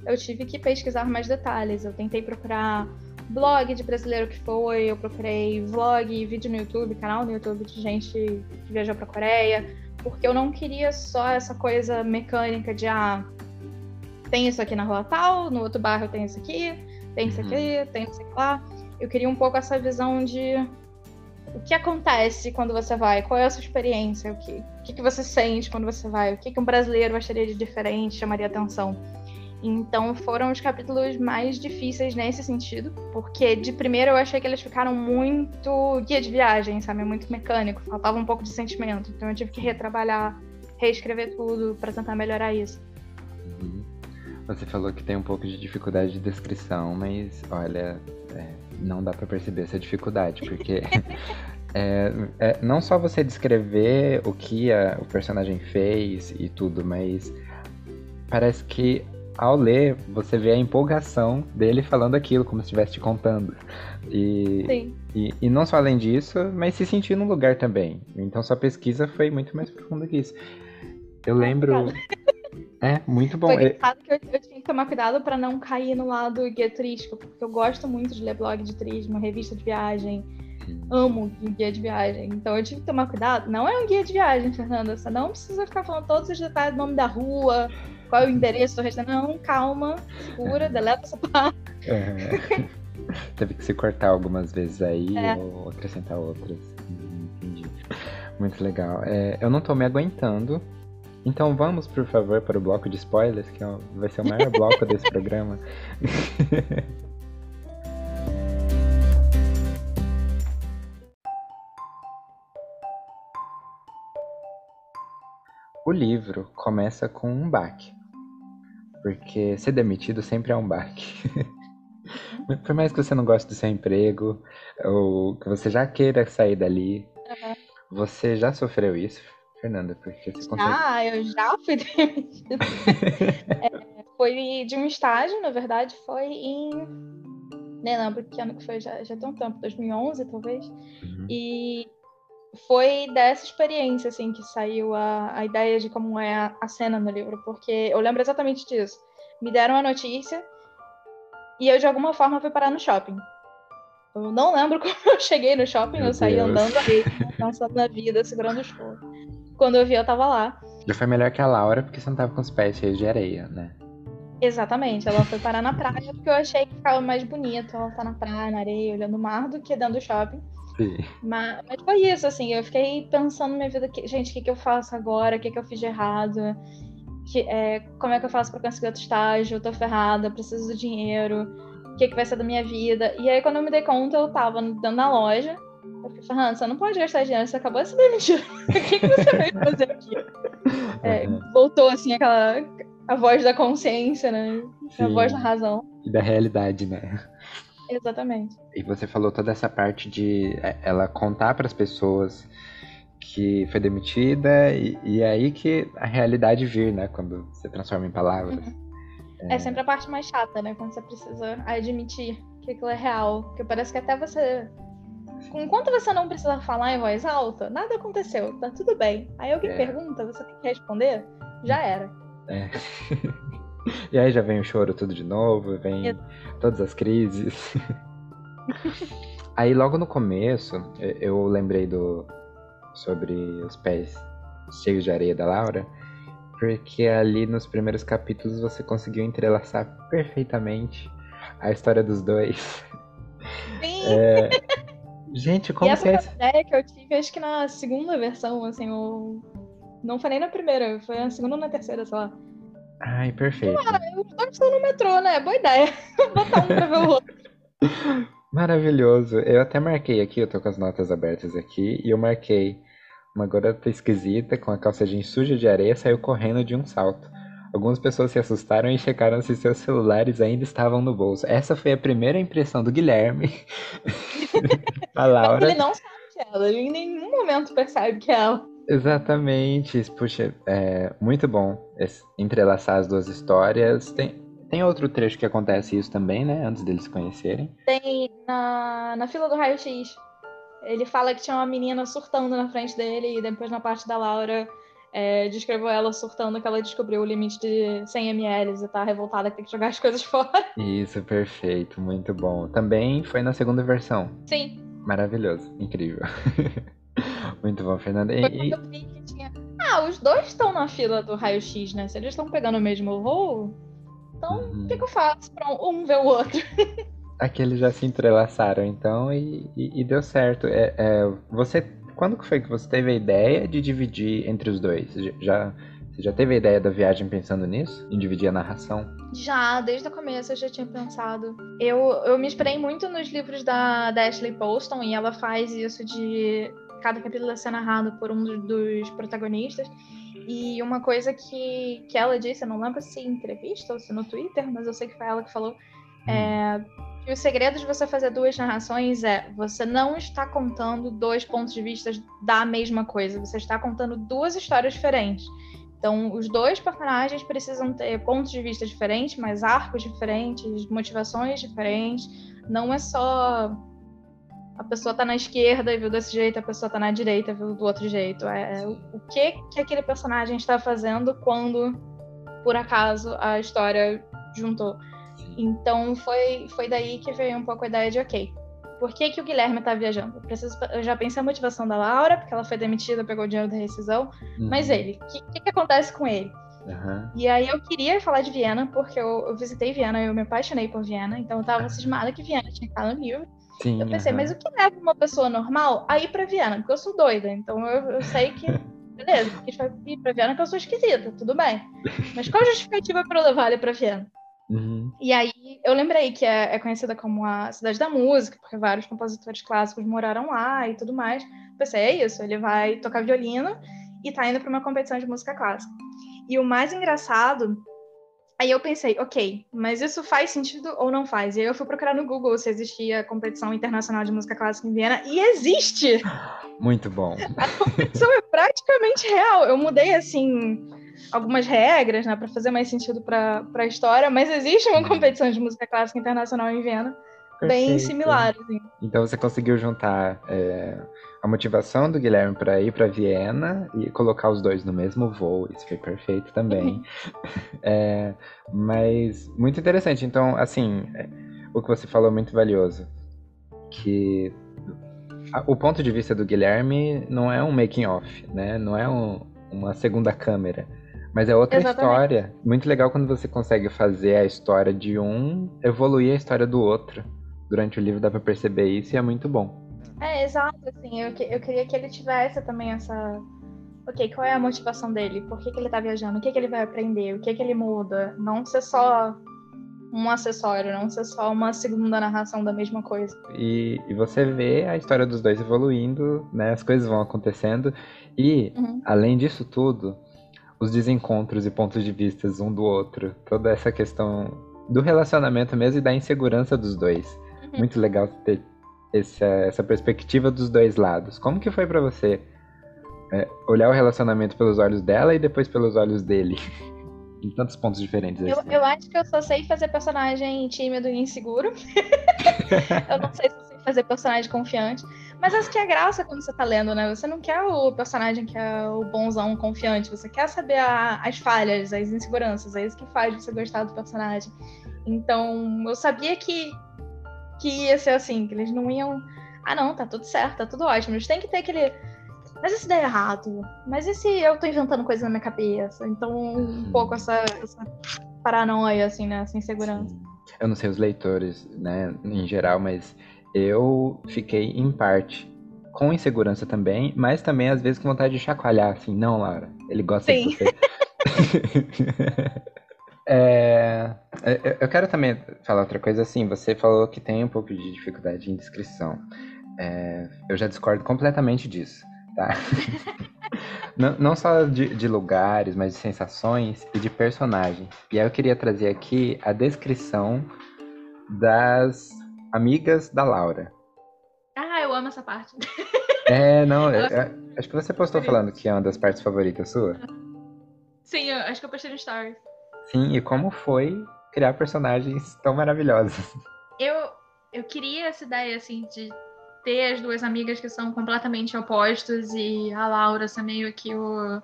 eu tive que pesquisar mais detalhes. Eu tentei procurar blog de brasileiro que foi, eu procurei vlog, vídeo no YouTube, canal no YouTube de gente que viajou para Coreia porque eu não queria só essa coisa mecânica de ah, tem isso aqui na rua tal, no outro bairro tem isso aqui, tem isso aqui, uhum. tem isso aqui lá. Eu queria um pouco essa visão de o que acontece quando você vai, qual é a sua experiência, o que, o que, você sente quando você vai, o que, que um brasileiro acharia de diferente, chamaria atenção. Então foram os capítulos mais difíceis nesse sentido, porque de primeiro eu achei que eles ficaram muito guia de viagem, sabe? Muito mecânico, faltava um pouco de sentimento. Então eu tive que retrabalhar, reescrever tudo para tentar melhorar isso. Uhum. Você falou que tem um pouco de dificuldade de descrição, mas olha, é, não dá para perceber essa dificuldade, porque é, é, não só você descrever o que a, o personagem fez e tudo, mas parece que ao ler, você vê a empolgação dele falando aquilo, como se estivesse te contando. E, Sim. E, e não só além disso, mas se sentir num lugar também. Então sua pesquisa foi muito mais profunda que isso. Eu lembro. É, muito bom. Foi engraçado que eu, eu, tinha que tomar cuidado para não cair no lado guia turístico, porque eu gosto muito de ler blog de turismo, revista de viagem. Amo guia de viagem. Então eu tive que tomar cuidado. Não é um guia de viagem, Fernanda. Você não precisa ficar falando todos os detalhes do nome da rua, qual é o endereço do restaurante. Não, calma, segura, deleta essa parte. É. Teve que se cortar algumas vezes aí é. ou acrescentar outras. Entendi. Muito legal. É, eu não tô me aguentando. Então vamos, por favor, para o bloco de spoilers, que é vai ser o maior bloco desse programa. o livro começa com um baque. Porque ser demitido sempre é um baque. Por mais que você não goste do seu emprego, ou que você já queira sair dali, uhum. você já sofreu isso, Fernanda? Porque você consegue... Ah, eu já fui demitida. é, foi de um estágio, na verdade, foi em. Nem lembro que ano que foi, já, já tem um tempo, 2011 talvez. Uhum. E foi dessa experiência, assim, que saiu a, a ideia de como é a, a cena no livro, porque eu lembro exatamente disso. Me deram a notícia e eu, de alguma forma, fui parar no shopping. Eu não lembro como eu cheguei no shopping, Meu eu saí Deus. andando aí, pensando na vida, segurando o choro. Quando eu vi, eu tava lá. Já foi melhor que a Laura, porque você não tava com os pés cheios de areia, né? Exatamente, ela foi parar na praia porque eu achei que ficava mais bonito ela tá na praia, na areia, olhando o mar do que dentro do shopping. Sim. Mas, mas foi isso, assim, eu fiquei pensando na minha vida, que, gente, o que, que eu faço agora? O que, que eu fiz de errado? Que, é, como é que eu faço para conseguir outro estágio? Eu tô ferrada, preciso do dinheiro. O que, que vai ser da minha vida? E aí, quando eu me dei conta, eu tava dentro da loja. Eu fiquei, Fernanda, você não pode gastar dinheiro, você acabou de se demitir. o que, que você veio fazer aqui? É, voltou, assim, aquela a voz da consciência, né? Sim. A voz da razão. E da realidade, né? Exatamente. E você falou toda essa parte de é, ela contar para as pessoas que foi demitida e, e é aí que a realidade vir, né? Quando você transforma em palavras. Uhum. É... é... sempre a parte mais chata, né? Quando você precisa admitir que aquilo é real. Porque parece que até você. Enquanto você não precisa falar em voz alta, nada aconteceu, tá tudo bem. Aí alguém é... pergunta, você tem que responder, já era. É. e aí já vem o choro tudo de novo, vem Eu... todas as crises. aí logo no começo, eu lembrei do sobre os pés cheios de areia da Laura, porque ali nos primeiros capítulos você conseguiu entrelaçar perfeitamente a história dos dois. Sim. É... Gente, como e essa que é essa ideia que eu tive, acho que na segunda versão, assim, o não foi nem na primeira, foi na segunda ou na terceira, sei lá. Ai, perfeito. Ah, os dois estão no metrô, né? Boa ideia. Botar um pra ver o outro. Maravilhoso. Eu até marquei aqui, eu tô com as notas abertas aqui, e eu marquei uma garota esquisita com a calça jeans suja de areia saiu correndo de um salto. Algumas pessoas se assustaram e checaram se seus celulares ainda estavam no bolso. Essa foi a primeira impressão do Guilherme. a Laura. Mas ele não sabe que é ela, ele em nenhum momento percebe que é ela. Exatamente, puxa, é muito bom entrelaçar as duas histórias. Tem, tem outro trecho que acontece isso também, né? Antes deles se conhecerem. Tem na, na fila do raio-x. Ele fala que tinha uma menina surtando na frente dele, e depois na parte da Laura é, descreveu ela surtando que ela descobriu o limite de 100 ml e tá revoltada que tem que jogar as coisas fora. Isso, perfeito, muito bom. Também foi na segunda versão. Sim. Maravilhoso, incrível. Muito bom, Fernanda. E... Eu vi que tinha... Ah, os dois estão na fila do raio-x, né? Se eles estão pegando o mesmo voo, então uhum. o que, que, eu faço pra um ver o outro? Aqui eles já se entrelaçaram, então, e, e, e deu certo. É, é, você, quando foi que você teve a ideia de dividir entre os dois? Já, você já teve a ideia da viagem pensando nisso? Em dividir a narração? Já, desde o começo eu já tinha pensado. Eu, eu me inspirei muito nos livros da, da Ashley Poston e ela faz isso de cada capítulo é ser narrado por um dos protagonistas. E uma coisa que, que ela disse, eu não lembro se em entrevista ou se no Twitter, mas eu sei que foi ela que falou, hum. é que o segredo de você fazer duas narrações é você não está contando dois pontos de vista da mesma coisa, você está contando duas histórias diferentes. Então, os dois personagens precisam ter pontos de vista diferentes, mas arcos diferentes, motivações diferentes. Não é só a pessoa tá na esquerda e viu desse jeito, a pessoa tá na direita e viu do outro jeito. É, é o que que aquele personagem está fazendo quando, por acaso, a história juntou. Então foi, foi daí que veio um pouco a ideia de, ok, por que, que o Guilherme tá viajando? Eu, preciso, eu já pensei a motivação da Laura, porque ela foi demitida, pegou o dinheiro da rescisão, uhum. mas ele, o que, que, que, acontece com ele? Uhum. E aí eu queria falar de Viena, porque eu, eu visitei Viena, eu me apaixonei por Viena, então eu tava cismada que Viena tinha que estar no livro. Sim, eu pensei, mas o que leva uma pessoa normal a ir pra Viena? Porque eu sou doida, então eu, eu sei que. Beleza, quis ir pra Viena porque eu sou esquisita, tudo bem. Mas qual a justificativa para eu levar ele pra Viena? Uhum. E aí eu lembrei que é, é, conhecida como a cidade da música, porque vários compositores clássicos moraram lá e tudo mais. Pensei, é isso, ele vai tocar violino e tá indo para uma competição de música clássica. E o mais engraçado Aí eu pensei, ok, mas isso faz sentido ou não faz? E aí eu fui procurar no Google se existia competição internacional de música clássica em Viena, e existe! Muito bom. A competição é praticamente real. Eu mudei, assim, algumas regras, né, para fazer mais sentido para a história, mas existe uma competição de música clássica internacional em Viena, Perfeito. bem similar. Assim. Então você conseguiu juntar é, a motivação do Guilherme para ir para Viena e colocar os dois no mesmo voo. Isso foi perfeito também. é, mas muito interessante. Então, assim, o que você falou é muito valioso. Que o ponto de vista do Guilherme não é um making off, né? Não é um, uma segunda câmera. Mas é outra Exatamente. história. Muito legal quando você consegue fazer a história de um evoluir a história do outro. Durante o livro dá pra perceber isso e é muito bom. É, exato, assim, eu, eu queria que ele tivesse também essa. Ok, qual é a motivação dele? Por que, que ele tá viajando? O que, que ele vai aprender? O que, que ele muda? Não ser só um acessório, não ser só uma segunda narração da mesma coisa. E, e você vê a história dos dois evoluindo, né? As coisas vão acontecendo. E, Uhum. além disso tudo, os desencontros e pontos de vista um do outro. Toda essa questão do relacionamento mesmo e da insegurança dos dois. Uhum. Muito legal ter essa, essa perspectiva dos dois lados. Como que foi pra você é, olhar o relacionamento pelos olhos dela e depois pelos olhos dele? em tantos pontos diferentes. Eu, assim. eu acho que eu só sei fazer personagem tímido e inseguro. eu não sei se eu sei fazer personagem confiante. Mas essa que é graça quando você tá lendo, né? Você não quer o personagem que é o bonzão confiante. Você quer saber a- as falhas, as inseguranças. É isso que faz você gostar do personagem. Então, eu sabia que, que ia ser assim, que eles não iam. Ah, não, tá tudo certo, tá tudo ótimo. Eles têm que ter aquele. Mas e se der errado? Mas e se eu tô inventando coisa na minha cabeça? Então, um pouco essa, essa paranoia, assim, né? Essa insegurança. Eu não sei os leitores, né, em geral, mas eu fiquei em parte com insegurança também, mas também às vezes com vontade de chacoalhar, assim, não, Laura, ele gosta Sim. de você. É, eu- eu quero também falar outra coisa assim. Você falou que tem um pouco de dificuldade em descrição. É, eu já discordo completamente disso, tá? Não, não só de, de lugares, mas de sensações e de personagens. E aí eu queria trazer aqui a descrição das amigas da Laura. Ah, eu amo essa parte. É, não, eu- eu- acho que você postou falando que é uma das partes favoritas sua. Sim, eu acho que eu postei no Stories. Sim, e como foi criar personagens tão maravilhosos. Eu, eu queria essa ideia, assim, de ter as duas amigas que são completamente opostos e a Laura ser meio que o,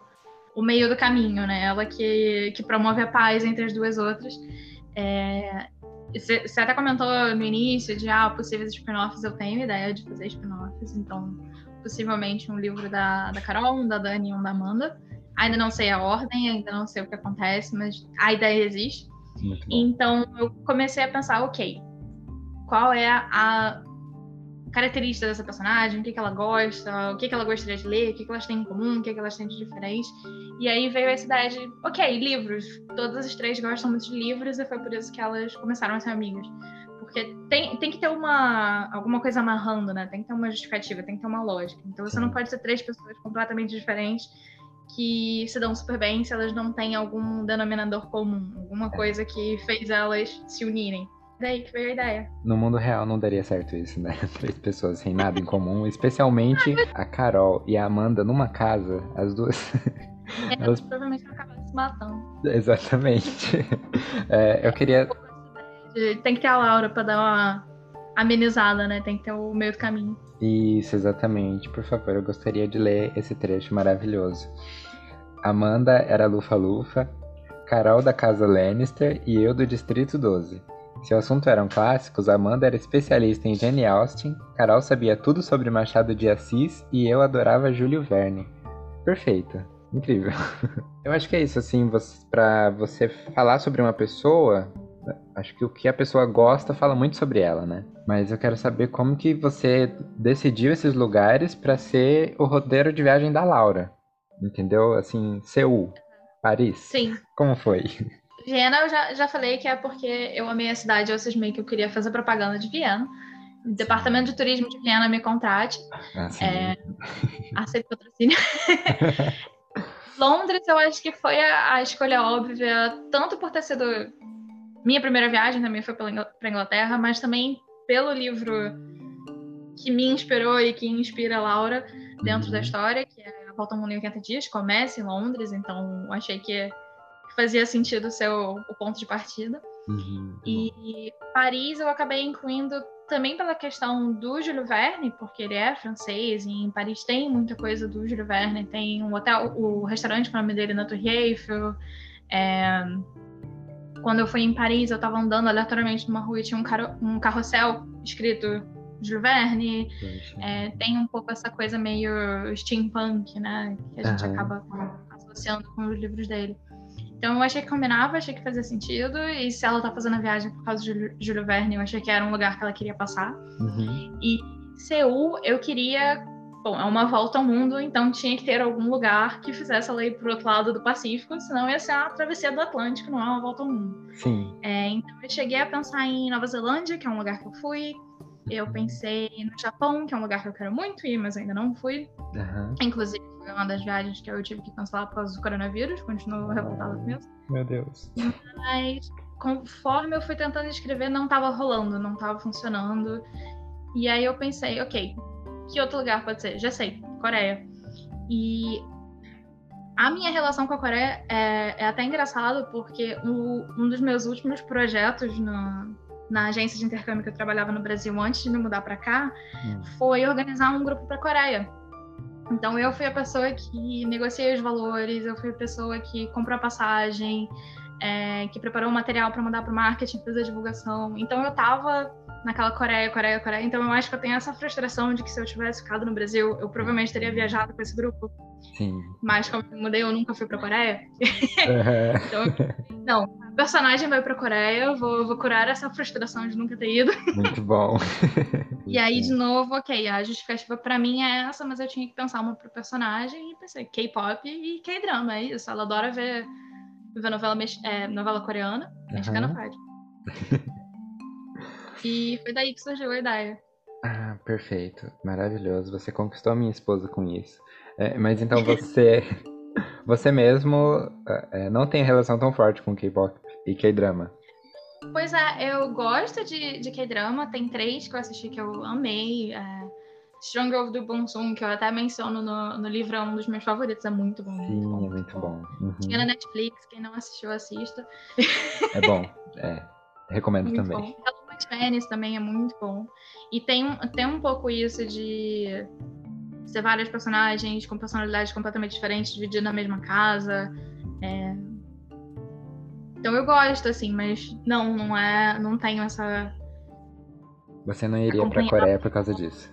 o meio do caminho, né? Ela que, que promove a paz entre as duas outras. É, você você até comentou no início de ah, possíveis spin-offs, eu tenho ideia de fazer spin-offs, então possivelmente um livro da, da Carol, um da Dani e um da Amanda. Ainda não sei a ordem, ainda não sei o que acontece, mas a ideia existe. Então eu comecei a pensar, ok, qual é a característica dessa personagem, o que, que ela gosta, o que, que ela gostaria de ler, o que, que elas têm em comum, o que, que elas têm de diferente. E aí veio essa ideia de, ok, livros. Todas as três gostam muito de livros e foi por isso que elas começaram a ser amigas. Porque tem, tem que ter uma alguma coisa amarrando, né? Tem que ter uma justificativa, tem que ter uma lógica. Então você não pode ser três pessoas completamente diferentes que se dão super bem se elas não têm algum denominador comum, alguma coisa que fez elas se unirem. Daí que veio a ideia. No mundo real não daria certo isso, né? Três pessoas sem nada em comum, especialmente a Carol e a Amanda numa casa, as duas. Elas Elas- provavelmente vão acabar se matando. Exatamente. É, eu queria. Tem que ter a Laura pra dar uma amenizada, né? Tem que ter o meio do caminho. Isso, exatamente. Por favor, eu gostaria de ler esse trecho maravilhoso. Amanda era Lufa-Lufa, Carol da Casa Lannister e eu do Distrito 12. Se o assunto eram clássicos, Amanda era especialista em Jane Austen, Carol sabia tudo sobre Machado de Assis e eu adorava Júlio Verne. Perfeito. Incrível. Eu acho que é isso, assim, você, pra você falar sobre uma pessoa, acho que o que a pessoa gosta fala muito sobre ela, né? Mas eu quero saber como que você decidiu esses lugares pra ser o roteiro de viagem da Laura. Entendeu? Assim, Seul, Paris. Sim. Como foi? Viena, eu já, já falei que é porque eu amei a cidade, eu cismei que eu queria fazer propaganda de Viena. O Departamento de Turismo de Viena me contrate, Assim, É. aceito patrocínio. Londres, eu acho que foi a, a escolha óbvia, tanto por ter sido minha primeira viagem, também foi para Inglaterra, mas também pelo livro que me inspirou e que inspira a Laura dentro Uhum. da história, que é Em 80 Dias, começa em Londres, então achei que fazia sentido ser o, o ponto de partida. Uhum. E Paris eu acabei incluindo também pela questão do Júlio Verne, porque ele é francês, e em Paris tem muita coisa do Júlio Verne, tem um hotel, o restaurante com o nome dele na Torre Eiffel. é, Quando eu fui em Paris, eu estava andando aleatoriamente numa rua e tinha um, caro... um carrossel escrito Júlio Verne. É, tem um pouco essa coisa meio steampunk, né? Que a gente Aham. acaba associando com os livros dele. Então eu achei que combinava, achei que fazia sentido. E se ela tá fazendo a viagem por causa de Júlio Verne, eu achei que era um lugar que ela queria passar. Uhum. E Seul, eu queria. Bom, é uma volta ao mundo, então tinha que ter algum lugar que fizesse ela ir pro outro lado do Pacífico, senão ia ser a travessia do Atlântico, não é uma volta ao mundo. Sim. É, então eu cheguei a pensar em Nova Zelândia, que é um lugar que eu fui. Eu pensei no Japão, que é um lugar que eu quero muito ir, mas ainda não fui. Uhum. Inclusive, foi uma das viagens que eu tive que cancelar por causa do coronavírus. Continuo revoltada com isso. Meu Deus. Mas conforme eu fui tentando escrever, não estava rolando, não estava funcionando. E aí eu pensei, ok, que outro lugar pode ser? Já sei, Coreia. E a minha relação com a Coreia é, é até engraçado, porque o, um dos meus últimos projetos na, na agência de intercâmbio que eu trabalhava no Brasil antes de me mudar para cá, hum. foi organizar um grupo para a Coreia. Então eu fui a pessoa que negociei os valores, eu fui a pessoa que comprou a passagem, é, que preparou o material para mandar para o marketing, fez a divulgação. Então eu estava naquela Coreia, Coreia, Coreia. Então eu acho que eu tenho essa frustração de que se eu tivesse ficado no Brasil, eu provavelmente teria viajado com esse grupo. Sim. Mas como eu mudei, eu nunca fui para Coreia. Uhum. então, não, a personagem vai para Coreia, eu vou, vou curar essa frustração de nunca ter ido. Muito bom. e aí de novo, OK, a justificativa para mim é essa, mas eu tinha que pensar uma pro personagem e pensei K-pop e K-drama, é isso. Ela adora ver, ver novela, é, novela coreana, mexicana uhum. faz. E foi daí que surgiu a ideia. Ah, perfeito. Maravilhoso. Você conquistou a minha esposa com isso. É, mas então você. você mesmo é, não tem relação tão forte com K-pop e K-drama. Pois é, eu gosto de, de K-drama. Tem três que eu assisti que eu amei. É, Strong of the Bonsung, que eu até menciono no, no livro, é um dos meus favoritos. É muito bom. Sim, muito bom, é muito bom. Uhum. Tinha na Netflix, quem não assistiu, assista. É bom, é. Recomendo muito também. Bom. Spanish também é muito bom. E tem, tem um pouco isso de ser vários personagens com personalidades completamente diferentes, divididos na mesma casa. É... Então eu gosto, assim, mas não, não é. Não tenho essa. Você não iria pra Coreia por causa disso.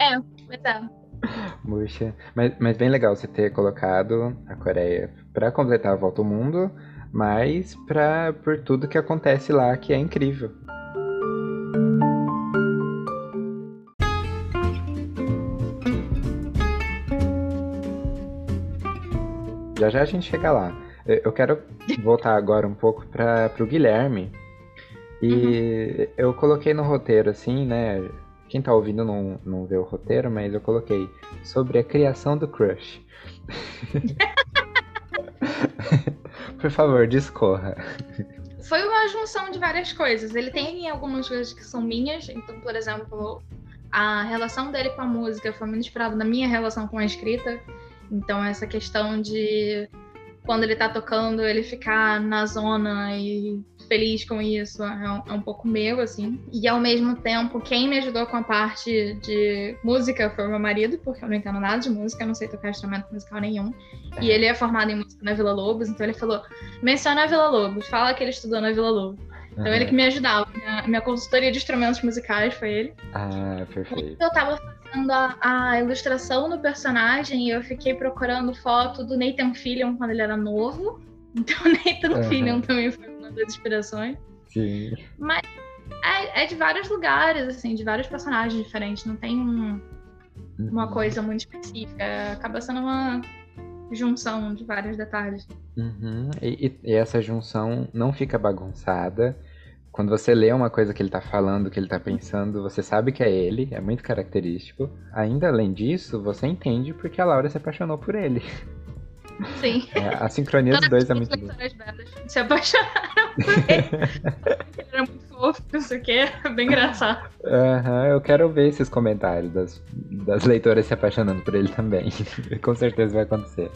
É, pois é. Puxa, mas, mas bem legal você ter colocado a Coreia para completar a volta ao mundo, mas pra, por tudo que acontece lá que é incrível. Já já a gente chega lá. Eu quero voltar agora um pouco para o Guilherme. E uhum. eu coloquei no roteiro, assim, né? Quem tá ouvindo não, não vê o roteiro, mas eu coloquei sobre a criação do crush. Por favor, discorra. Foi uma junção de várias coisas. Ele tem algumas coisas que são minhas. Então, por exemplo, a relação dele com a música foi muito inspirada na minha relação com a escrita. Então, essa questão de quando ele tá tocando, ele ficar na zona e feliz com isso é um, é um, pouco meu, assim. E ao mesmo tempo, quem me ajudou com a parte de música foi o meu marido, porque eu não entendo nada de música, eu não sei tocar instrumento musical nenhum. E ele é formado em música na Vila Lobos, então ele falou: menciona a Vila Lobos, fala que ele estudou na Vila Lobos. Então uhum. ele que me ajudava. Minha, minha consultoria de instrumentos musicais foi ele. Ah, perfeito. Eu tava fazendo a, a, ilustração do personagem e eu fiquei procurando foto do Nathan Fillion quando ele era novo. Então Nathan uhum. Fillion também foi das inspirações. Sim. Mas é, é, de vários lugares, assim, de vários personagens diferentes. Não tem um, uma uhum. coisa muito específica. Acaba sendo uma junção de vários detalhes. Uhum. E, e, essa junção não fica bagunçada. Quando você lê uma coisa que ele tá falando, que ele tá pensando, você sabe que é ele, é muito característico. Ainda além disso, você entende porque a Laura se apaixonou por ele. Sim. É, a sincronia dos dois é muito boa. Se apaixonaram por ele. ele era muito fofo, não sei o que, bem engraçado. Uhum, eu quero ver esses comentários das, das leitoras se apaixonando por ele também. Com certeza vai acontecer.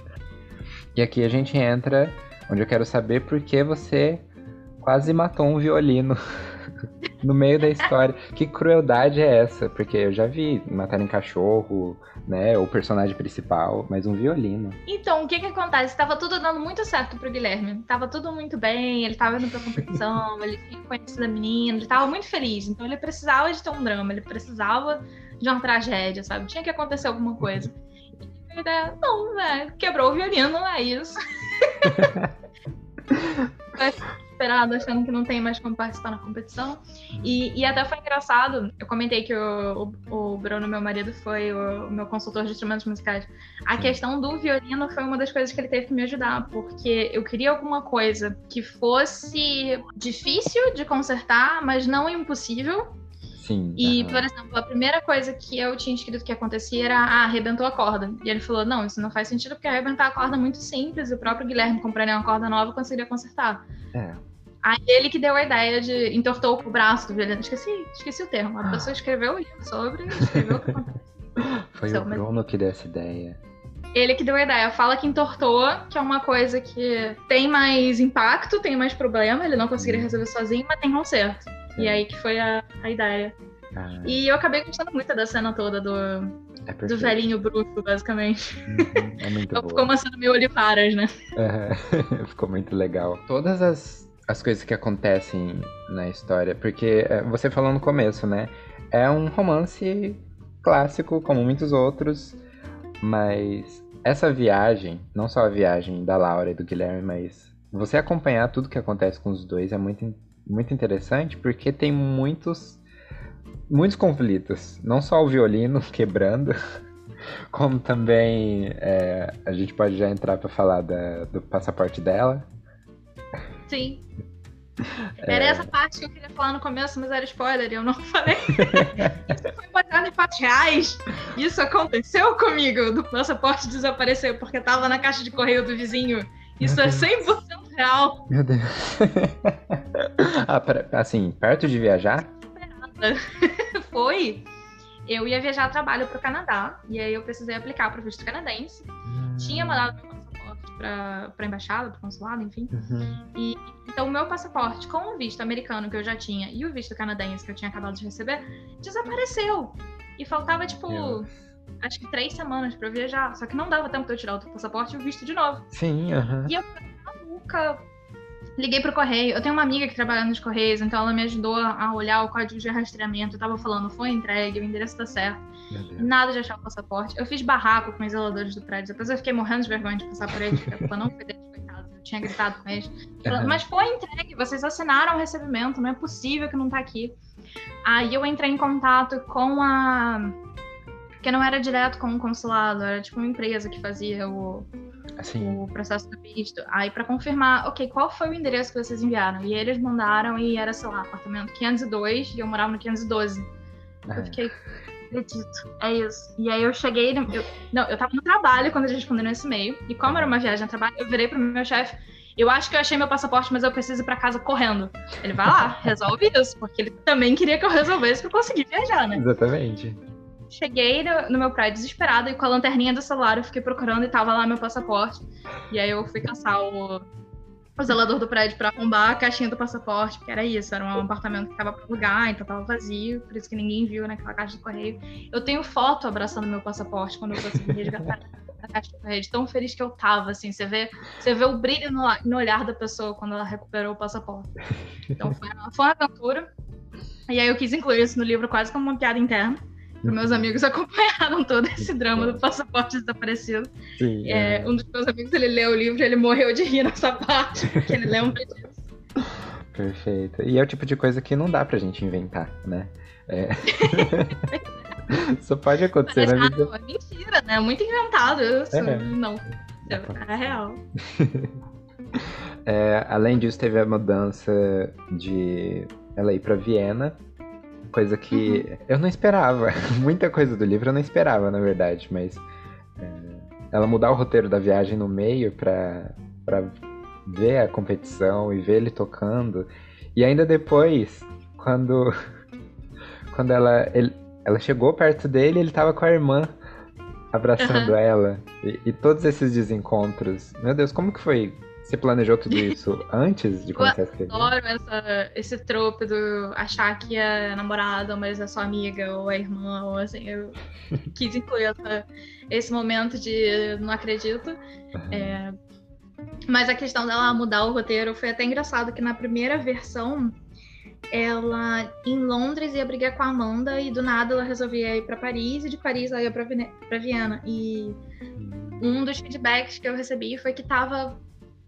E aqui a gente entra onde eu quero saber por que você quase matou um violino no meio da história. Que crueldade é essa? Porque eu já vi matar em cachorro, né? O personagem principal, mas um violino. Então, o que que acontece? Tava tudo dando muito certo pro Guilherme. Tava tudo muito bem, ele tava indo pra competição, ele tinha conhecido a menina, ele tava muito feliz. Então ele precisava de ter um drama, ele precisava de uma tragédia, sabe? Tinha que acontecer alguma coisa. E ideia, não, né? Quebrou o violino, é isso. desesperado, achando que não tem mais como participar na competição. E, e até foi engraçado, eu comentei que o, o, o Bruno, meu marido, foi o, o, meu consultor de instrumentos musicais. A questão do violino foi uma das coisas que ele teve que me ajudar, porque eu queria alguma coisa que fosse difícil de consertar, mas não impossível. Sim. E, por exemplo, a primeira coisa que eu tinha escrito que acontecia era ah, arrebentou a corda. E ele falou: não, isso não faz sentido porque arrebentar a corda é muito simples. O próprio Guilherme, comprando uma corda nova, conseguiria consertar. É. Aí ele que deu a ideia de entortou o braço do violino. Esqueci, esqueci o termo. A pessoa escreveu o livro sobre, escreveu o que acontece. Foi então, o Bruno mas... que deu essa ideia. Ele que deu a ideia. Fala que entortou, que é uma coisa que tem mais impacto, tem mais problema, ele não conseguiria uhum. resolver sozinho, mas tem conserto. É. E aí que foi a, a ideia. Ah. E eu acabei gostando muito da cena toda do, é do velhinho bruxo, basicamente. Uhum, é muito boa. Ficou uma cena meio olivaras, né? Uhum. Ficou muito legal. Todas as as coisas que acontecem na história, porque é, você falou no começo, né? É um romance clássico, como muitos outros, mas essa viagem, não só a viagem da Laura e do Guilherme, mas você acompanhar tudo que acontece com os dois é muito, muito interessante, porque tem muitos muitos conflitos, não só o violino quebrando, como também é, a gente pode já entrar para falar da, do passaporte dela, Sim. É... Era essa parte que eu queria falar no começo, mas era spoiler e eu não falei. Isso foi baseado em fatos reais. Isso aconteceu comigo. Do passaporte desapareceu porque tava na caixa de correio do vizinho. Isso é 100% real. Meu Deus. ah, assim, perto de viajar? foi. Eu ia viajar a trabalho para o Canadá e aí eu precisei aplicar para o visto canadense. Hum. Tinha mandado meu para a embaixada, para o consulado, enfim. Uhum. E então o meu passaporte com o visto americano que eu já tinha e o visto canadense que eu tinha acabado de receber desapareceu. E faltava tipo Meu. acho que três semanas para viajar, só que não dava tempo de eu tirar o passaporte e o visto de novo. Sim, uhum. E eu maluca, liguei pro correio. Eu tenho uma amiga que trabalha nos correios, então ela me ajudou a olhar o código de rastreamento. Eu tava falando, foi entregue, o endereço tá certo. Nada de achar o passaporte. Eu fiz barraco com os zeladores do prédio. Depois eu fiquei morrendo de vergonha de passar por eles, porque a culpa não foi deles, coitados. Eu tinha gritado com eles. Falando, Mas foi entregue, vocês assinaram o recebimento, não é possível que não tá aqui. Aí eu entrei em contato com a. Porque não era direto com o consulado, era tipo uma empresa que fazia o, assim. o processo do visto. Aí para confirmar, ok, qual foi o endereço que vocês enviaram? E eles mandaram e era, sei lá, apartamento 502 e eu morava no 512. É. Eu fiquei, acredito, é isso. E aí eu cheguei, eu, não, eu tava no trabalho quando eles responderam esse e-mail. E como era uma viagem a trabalho, eu virei pro meu chefe, eu acho que eu achei meu passaporte, mas eu preciso ir pra casa correndo. Ele vai lá, resolve isso, porque ele também queria que eu resolvesse pra conseguir viajar, né? Exatamente. Cheguei no, no meu prédio desesperada e com a lanterninha do celular eu fiquei procurando e tava lá meu passaporte. E aí eu fui caçar o, o zelador do prédio para arrombar a caixinha do passaporte, porque era isso, era um apartamento que tava para alugar, então tava vazio, por isso que ninguém viu naquela caixa de correio. Eu tenho foto abraçando meu passaporte quando eu consegui resgatar a caixa de correio, tão feliz que eu tava, assim, você vê, você vê o brilho no, no olhar da pessoa quando ela recuperou o passaporte. Então foi uma, foi uma aventura, e aí eu quis incluir isso no livro quase como uma piada interna meus amigos acompanharam todo esse drama do passaporte desaparecido. Sim, é, é. Um dos meus amigos, ele leu o livro e ele morreu de rir nessa parte, porque ele lembra disso. Perfeito. E é o tipo de coisa que não dá pra gente inventar, né? É. Só pode acontecer Mas, na vida. Não, é mentira, né? Muito inventado. Isso, é. Não, é, é real. É, além disso, teve a mudança de ela ir para Viena coisa que uhum. eu não esperava. Muita coisa do livro eu não esperava, na verdade, mas é, ela mudar o roteiro da viagem no meio pra, pra ver a competição e ver ele tocando. E ainda depois, quando, quando ela, ele, ela chegou perto dele, ele tava com a irmã abraçando uhum. ela. E, e, todos esses desencontros. Meu Deus, como que foi você planejou tudo isso antes de começar a escrever? Eu adoro essa, esse trope do achar que é namorada, mas é sua amiga, ou é irmã, ou assim. Eu quis incluir essa, esse momento de não acredito. Uhum. É, mas a questão dela mudar o roteiro foi até engraçado, que na primeira versão, ela em Londres ia brigar com a Amanda e do nada ela resolvia ir para Paris e de Paris ela ia para Viena. E hum. um dos feedbacks que eu recebi foi que tava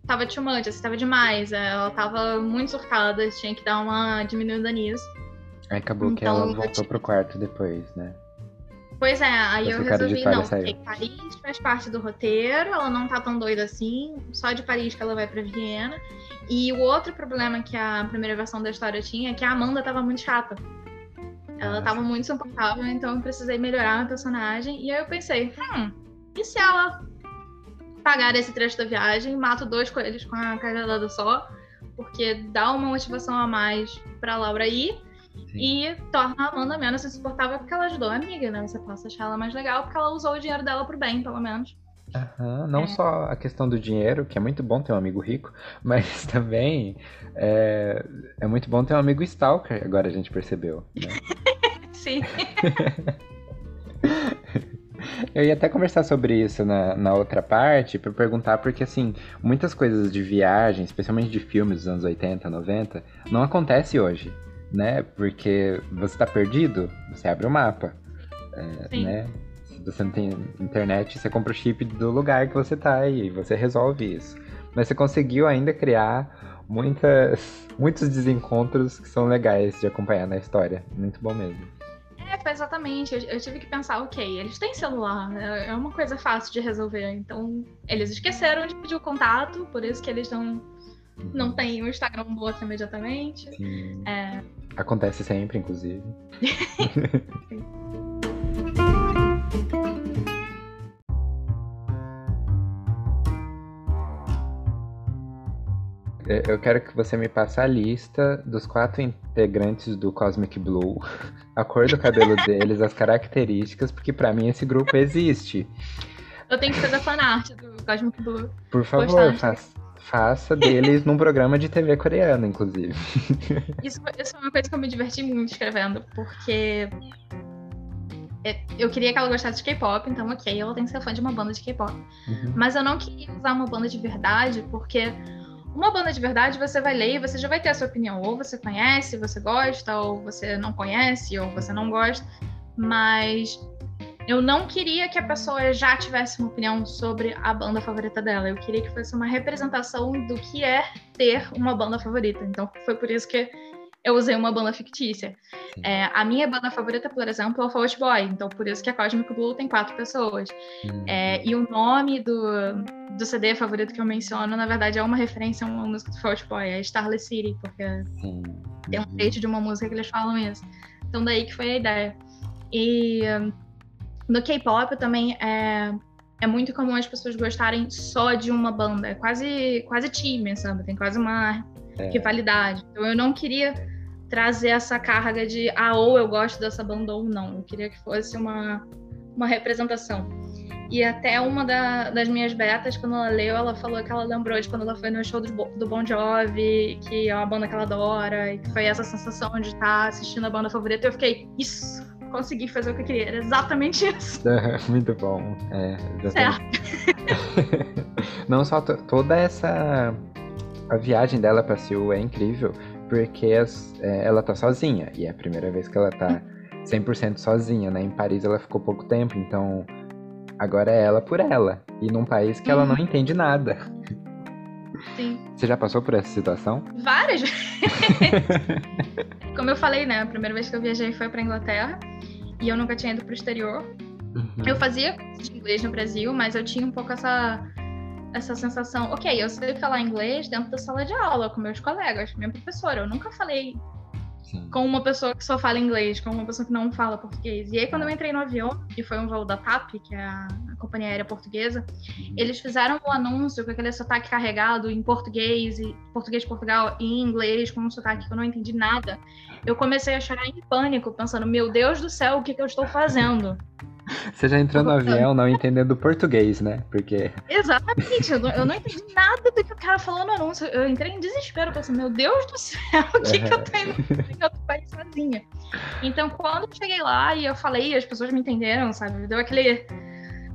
tava too much, assim, tava demais. Ela tava muito surtada, tinha que dar uma diminuída nisso. Aí acabou então, que ela voltou tinha... pro quarto depois, né? Pois é, aí eu resolvi, não, porque Paris faz parte do roteiro, ela não tá tão doida assim, só de Paris que ela vai pra Viena. E o outro problema que a primeira versão da história tinha é que a Amanda tava muito chata. Ela tava muito insuportável, então eu precisei melhorar a personagem. E aí eu pensei, hum, e se ela pagar esse trecho da viagem, mato dois coelhos com a cajadada só, porque dá uma motivação a mais pra Laura ir Sim. E torna a Amanda menos insuportável porque ela ajudou a amiga, né? Você passa a achar ela mais legal porque ela usou o dinheiro dela pro bem, pelo menos. Uhum, não é. só a questão do dinheiro, que é muito bom ter um amigo rico, mas também é, é muito bom ter um amigo stalker, agora a gente percebeu. Né? Sim. Eu ia até conversar sobre isso na, na outra parte, para perguntar, porque assim, muitas coisas de viagem, especialmente de filmes dos anos 80, 90, não acontece hoje né? Porque você está perdido, você abre o mapa, é, né? Se você não tem internet, você compra o chip do lugar que você está e você resolve isso. Mas você conseguiu ainda criar muitas, muitos desencontros que são legais de acompanhar na história. Muito bom mesmo. É, exatamente. Eu, eu, tive que pensar, ok, eles têm celular, é, é uma coisa fácil de resolver. Então, eles esqueceram de pedir o contato, por isso que eles não não tem o Instagram bloco imediatamente. É... Acontece sempre, inclusive. eu quero que você me passe a lista dos quatro integrantes do Cosmic Blue, a cor do cabelo deles, as características, porque para mim esse grupo existe. Eu tenho que fazer fanart do Cosmic Blue. Por favor, faça faça deles num programa de TV coreano, inclusive. Isso, isso é uma coisa que eu me diverti muito escrevendo, porque é, eu queria que ela gostasse de K-pop, então ok, ela tem que ser fã de uma banda de K-pop. Uhum. Mas eu não queria usar uma banda de verdade, porque uma banda de verdade você vai ler e você já vai ter a sua opinião. Ou você conhece, você gosta, ou você não conhece, ou você não gosta. Mas eu não queria que a pessoa já tivesse uma opinião sobre a banda favorita dela. Eu queria que fosse uma representação do que é ter uma banda favorita. Então foi por isso que eu usei uma banda fictícia. É, a minha banda favorita, por exemplo, é o Fault Boy. Então por isso que a Cosmic Blue tem quatro pessoas. Hum. É, e o nome do, do CD favorito que eu menciono, na verdade, é uma referência a uma música do Fault Boy, é Starless City, porque hum. tem um uhum. trecho de uma música que eles falam isso. Então daí que foi a ideia. E no K-pop também é, é muito comum as pessoas gostarem só de uma banda. É quase, quase time, sabe? Tem quase uma é. rivalidade. Então eu não queria trazer essa carga de ah, ou eu gosto dessa banda ou não. Eu queria que fosse uma, uma representação. E até uma da, das minhas betas, quando ela leu, ela falou que ela lembrou de quando ela foi no show do, do Bon Jovi, que é uma banda que ela adora, e que foi essa sensação de estar assistindo a banda favorita. E eu fiquei, isso! consegui fazer o que eu queria. Era exatamente isso. Muito bom. É, exatamente. Não só toda essa. A viagem dela pra Seul é incrível, porque as, é, ela tá sozinha. E é a primeira vez que ela tá 100% sozinha, né? Em Paris ela ficou pouco tempo, então agora é ela por ela. E num país que ela uhum. não entende nada. Sim. Você já passou por essa situação? Várias vezes. Como eu falei, né? A primeira vez que eu viajei foi pra Inglaterra e eu nunca tinha ido pro exterior. Uhum. Eu fazia inglês no Brasil, mas eu tinha um pouco essa essa sensação, ok, eu sei falar inglês dentro da sala de aula com meus colegas, minha professora. Eu nunca falei Sim. com uma pessoa que só fala inglês, com uma pessoa que não fala português. E aí, quando eu entrei no avião, que foi um voo da TAP, que é a, companhia aérea portuguesa, uhum. eles fizeram o um anúncio com aquele sotaque carregado em português, e português de Portugal, e em inglês, com um sotaque que eu não entendi nada. Eu comecei a chorar em pânico, pensando: meu Deus do céu, o que, que eu estou fazendo? Você já entrou no avião não entendendo português, né? Porque. Exatamente, eu não, eu não entendi nada do que o cara falou no anúncio. Eu entrei em desespero, pensando, meu Deus do céu, o que, que eu tô indo em outro país sozinha? Então, quando eu cheguei lá e eu falei, as pessoas me entenderam, sabe? Deu aquele,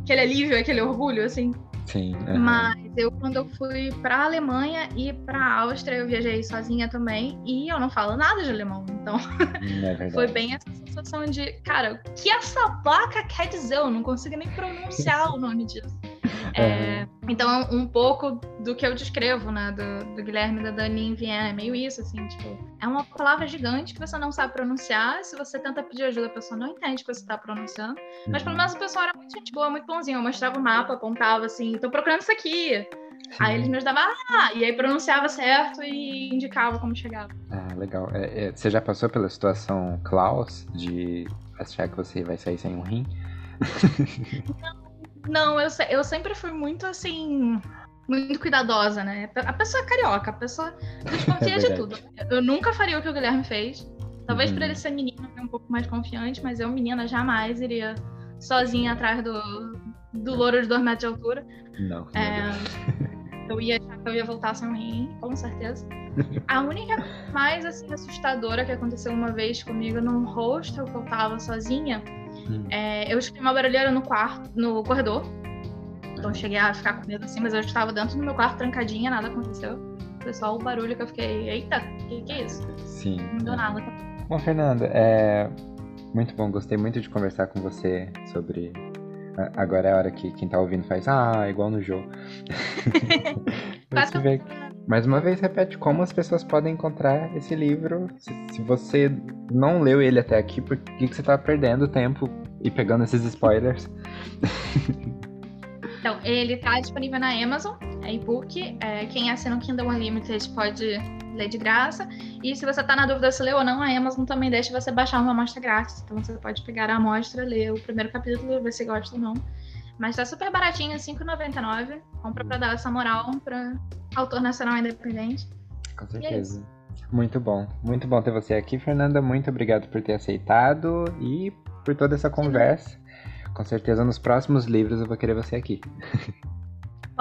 aquele alívio, aquele orgulho, assim. Sim. Uhum. Mas eu, quando eu fui pra Alemanha e pra Áustria, eu viajei sozinha também. E eu não falo nada de alemão. Então, é foi bem essa sensação de, cara, o que essa placa quer dizer? Eu não consigo nem pronunciar o nome disso. É, então, um pouco do que eu descrevo, né, do, do Guilherme e da Dani em Viena, é meio isso, assim, tipo, é uma palavra gigante que você não sabe pronunciar, se você tenta pedir ajuda, a pessoa não entende o que você está pronunciando, mas pelo uhum. menos o pessoal era muito gente boa, muito bonzinho, eu mostrava o mapa, apontava assim, tô procurando isso aqui, Sim. Aí eles me ajudavam, ah, e aí pronunciava certo e indicava como chegava. Ah, legal. É, é, você já passou pela situação Klaus de achar que você vai sair sem um rim? Não, eu, eu sempre fui muito assim. Muito cuidadosa, né? A pessoa é carioca, a pessoa desconfia é de tudo. Eu nunca faria o que o Guilherme fez. Talvez uhum. por ele ser menino, um pouco mais confiante, mas eu, menina, jamais iria sozinha atrás do, do louro de dois metros de altura. Não. É, eu ia achar que eu ia voltar sem um rim, com certeza. A única mais assim, assustadora que aconteceu uma vez comigo num hostel que eu tava sozinha Hum. É, eu escutei uma barulheira no quarto, no corredor. Então cheguei a ficar com medo assim, mas eu estava dentro do meu quarto trancadinha, nada aconteceu. Foi só o barulho que eu fiquei, eita, o que, que, é isso? Sim. Não deu nada. Bom, Fernanda, é muito bom, gostei muito de conversar com você sobre. Agora é a hora que quem tá ouvindo faz, ah, igual no jogo. ver... Mais uma vez, repete como as pessoas podem encontrar esse livro. Se, se você não leu ele até aqui, por que, que você tá perdendo tempo e pegando esses spoilers? Então, ele tá disponível na Amazon, é e-book. É, quem assina o Kindle Unlimited pode ler de graça. E se você tá na dúvida se leu ou não, a Amazon também deixa você baixar uma amostra grátis. Então você pode pegar a amostra, ler o primeiro capítulo, ver se gosta ou não. Mas tá super baratinho, R$5,99. Compra pra dar essa moral pra autor nacional independente. Com certeza. Muito bom. Muito bom ter você aqui, Fernanda. Muito obrigado por ter aceitado e por toda essa conversa. Com certeza nos próximos livros eu vou querer você aqui.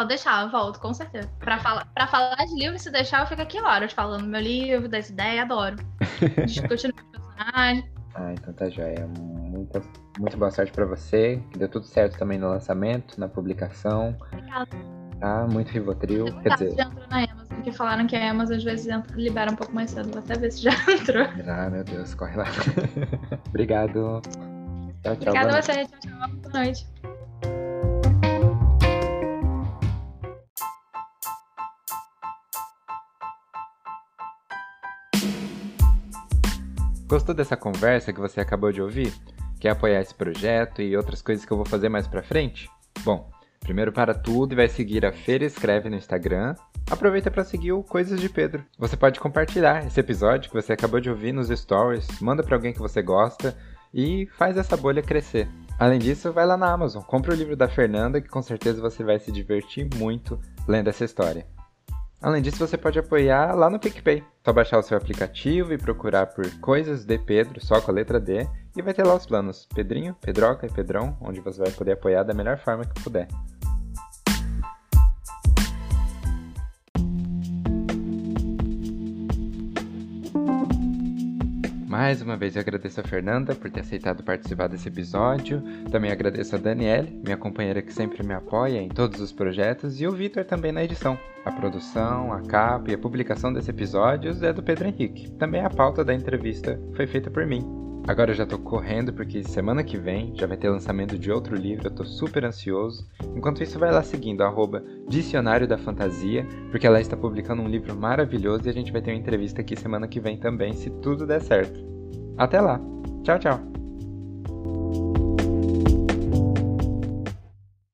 Pode deixar, eu volto, com certeza. Pra, fala, pra falar de livro, se deixar, eu fico aqui horas falando do meu livro, das ideias, adoro. Discutindo com os personagens. Ah, então tá joia. Muita, muito boa sorte pra você. Que deu tudo certo também no lançamento, na publicação. Obrigada. Tá, muito Rivotril. Eu Quer dizer... já entrou na Amazon, porque falaram que a Amazon às vezes entra, libera um pouco mais cedo. Vou até ver se já entrou. Ah, meu Deus, corre lá. Obrigado. Tchau, tchau. Obrigada a você. Tchau, tchau. Boa noite. Gostou dessa conversa que você acabou de ouvir? Quer apoiar esse projeto e outras coisas que eu vou fazer mais pra frente? Bom, primeiro para tudo e vai seguir a Feira Escreve no Instagram. Aproveita para seguir o Coisas de Pedro. Você pode compartilhar esse episódio que você acabou de ouvir nos stories, manda para alguém que você gosta e faz essa bolha crescer. Além disso, vai lá na Amazon, compra o livro da Fernanda que com certeza você vai se divertir muito lendo essa história. Além disso, você pode apoiar lá no PicPay. Só baixar o seu aplicativo e procurar por Coisas de Pedro, só com a letra D, e vai ter lá os planos Pedrinho, Pedroca e Pedrão, onde você vai poder apoiar da melhor forma que puder. Mais uma vez eu agradeço a Fernanda por ter aceitado participar desse episódio. Também agradeço a Daniele, minha companheira que sempre me apoia em todos os projetos, e o Vitor também na edição. A produção, a capa e a publicação desses episódios é do Pedro Henrique. Também a pauta da entrevista foi feita por mim. Agora eu já tô correndo porque semana que vem já vai ter lançamento de outro livro, eu tô super ansioso. Enquanto isso, vai lá seguindo arroba Dicionário da Fantasia, porque ela está publicando um livro maravilhoso e a gente vai ter uma entrevista aqui semana que vem também, se tudo der certo. Até lá. Tchau, tchau.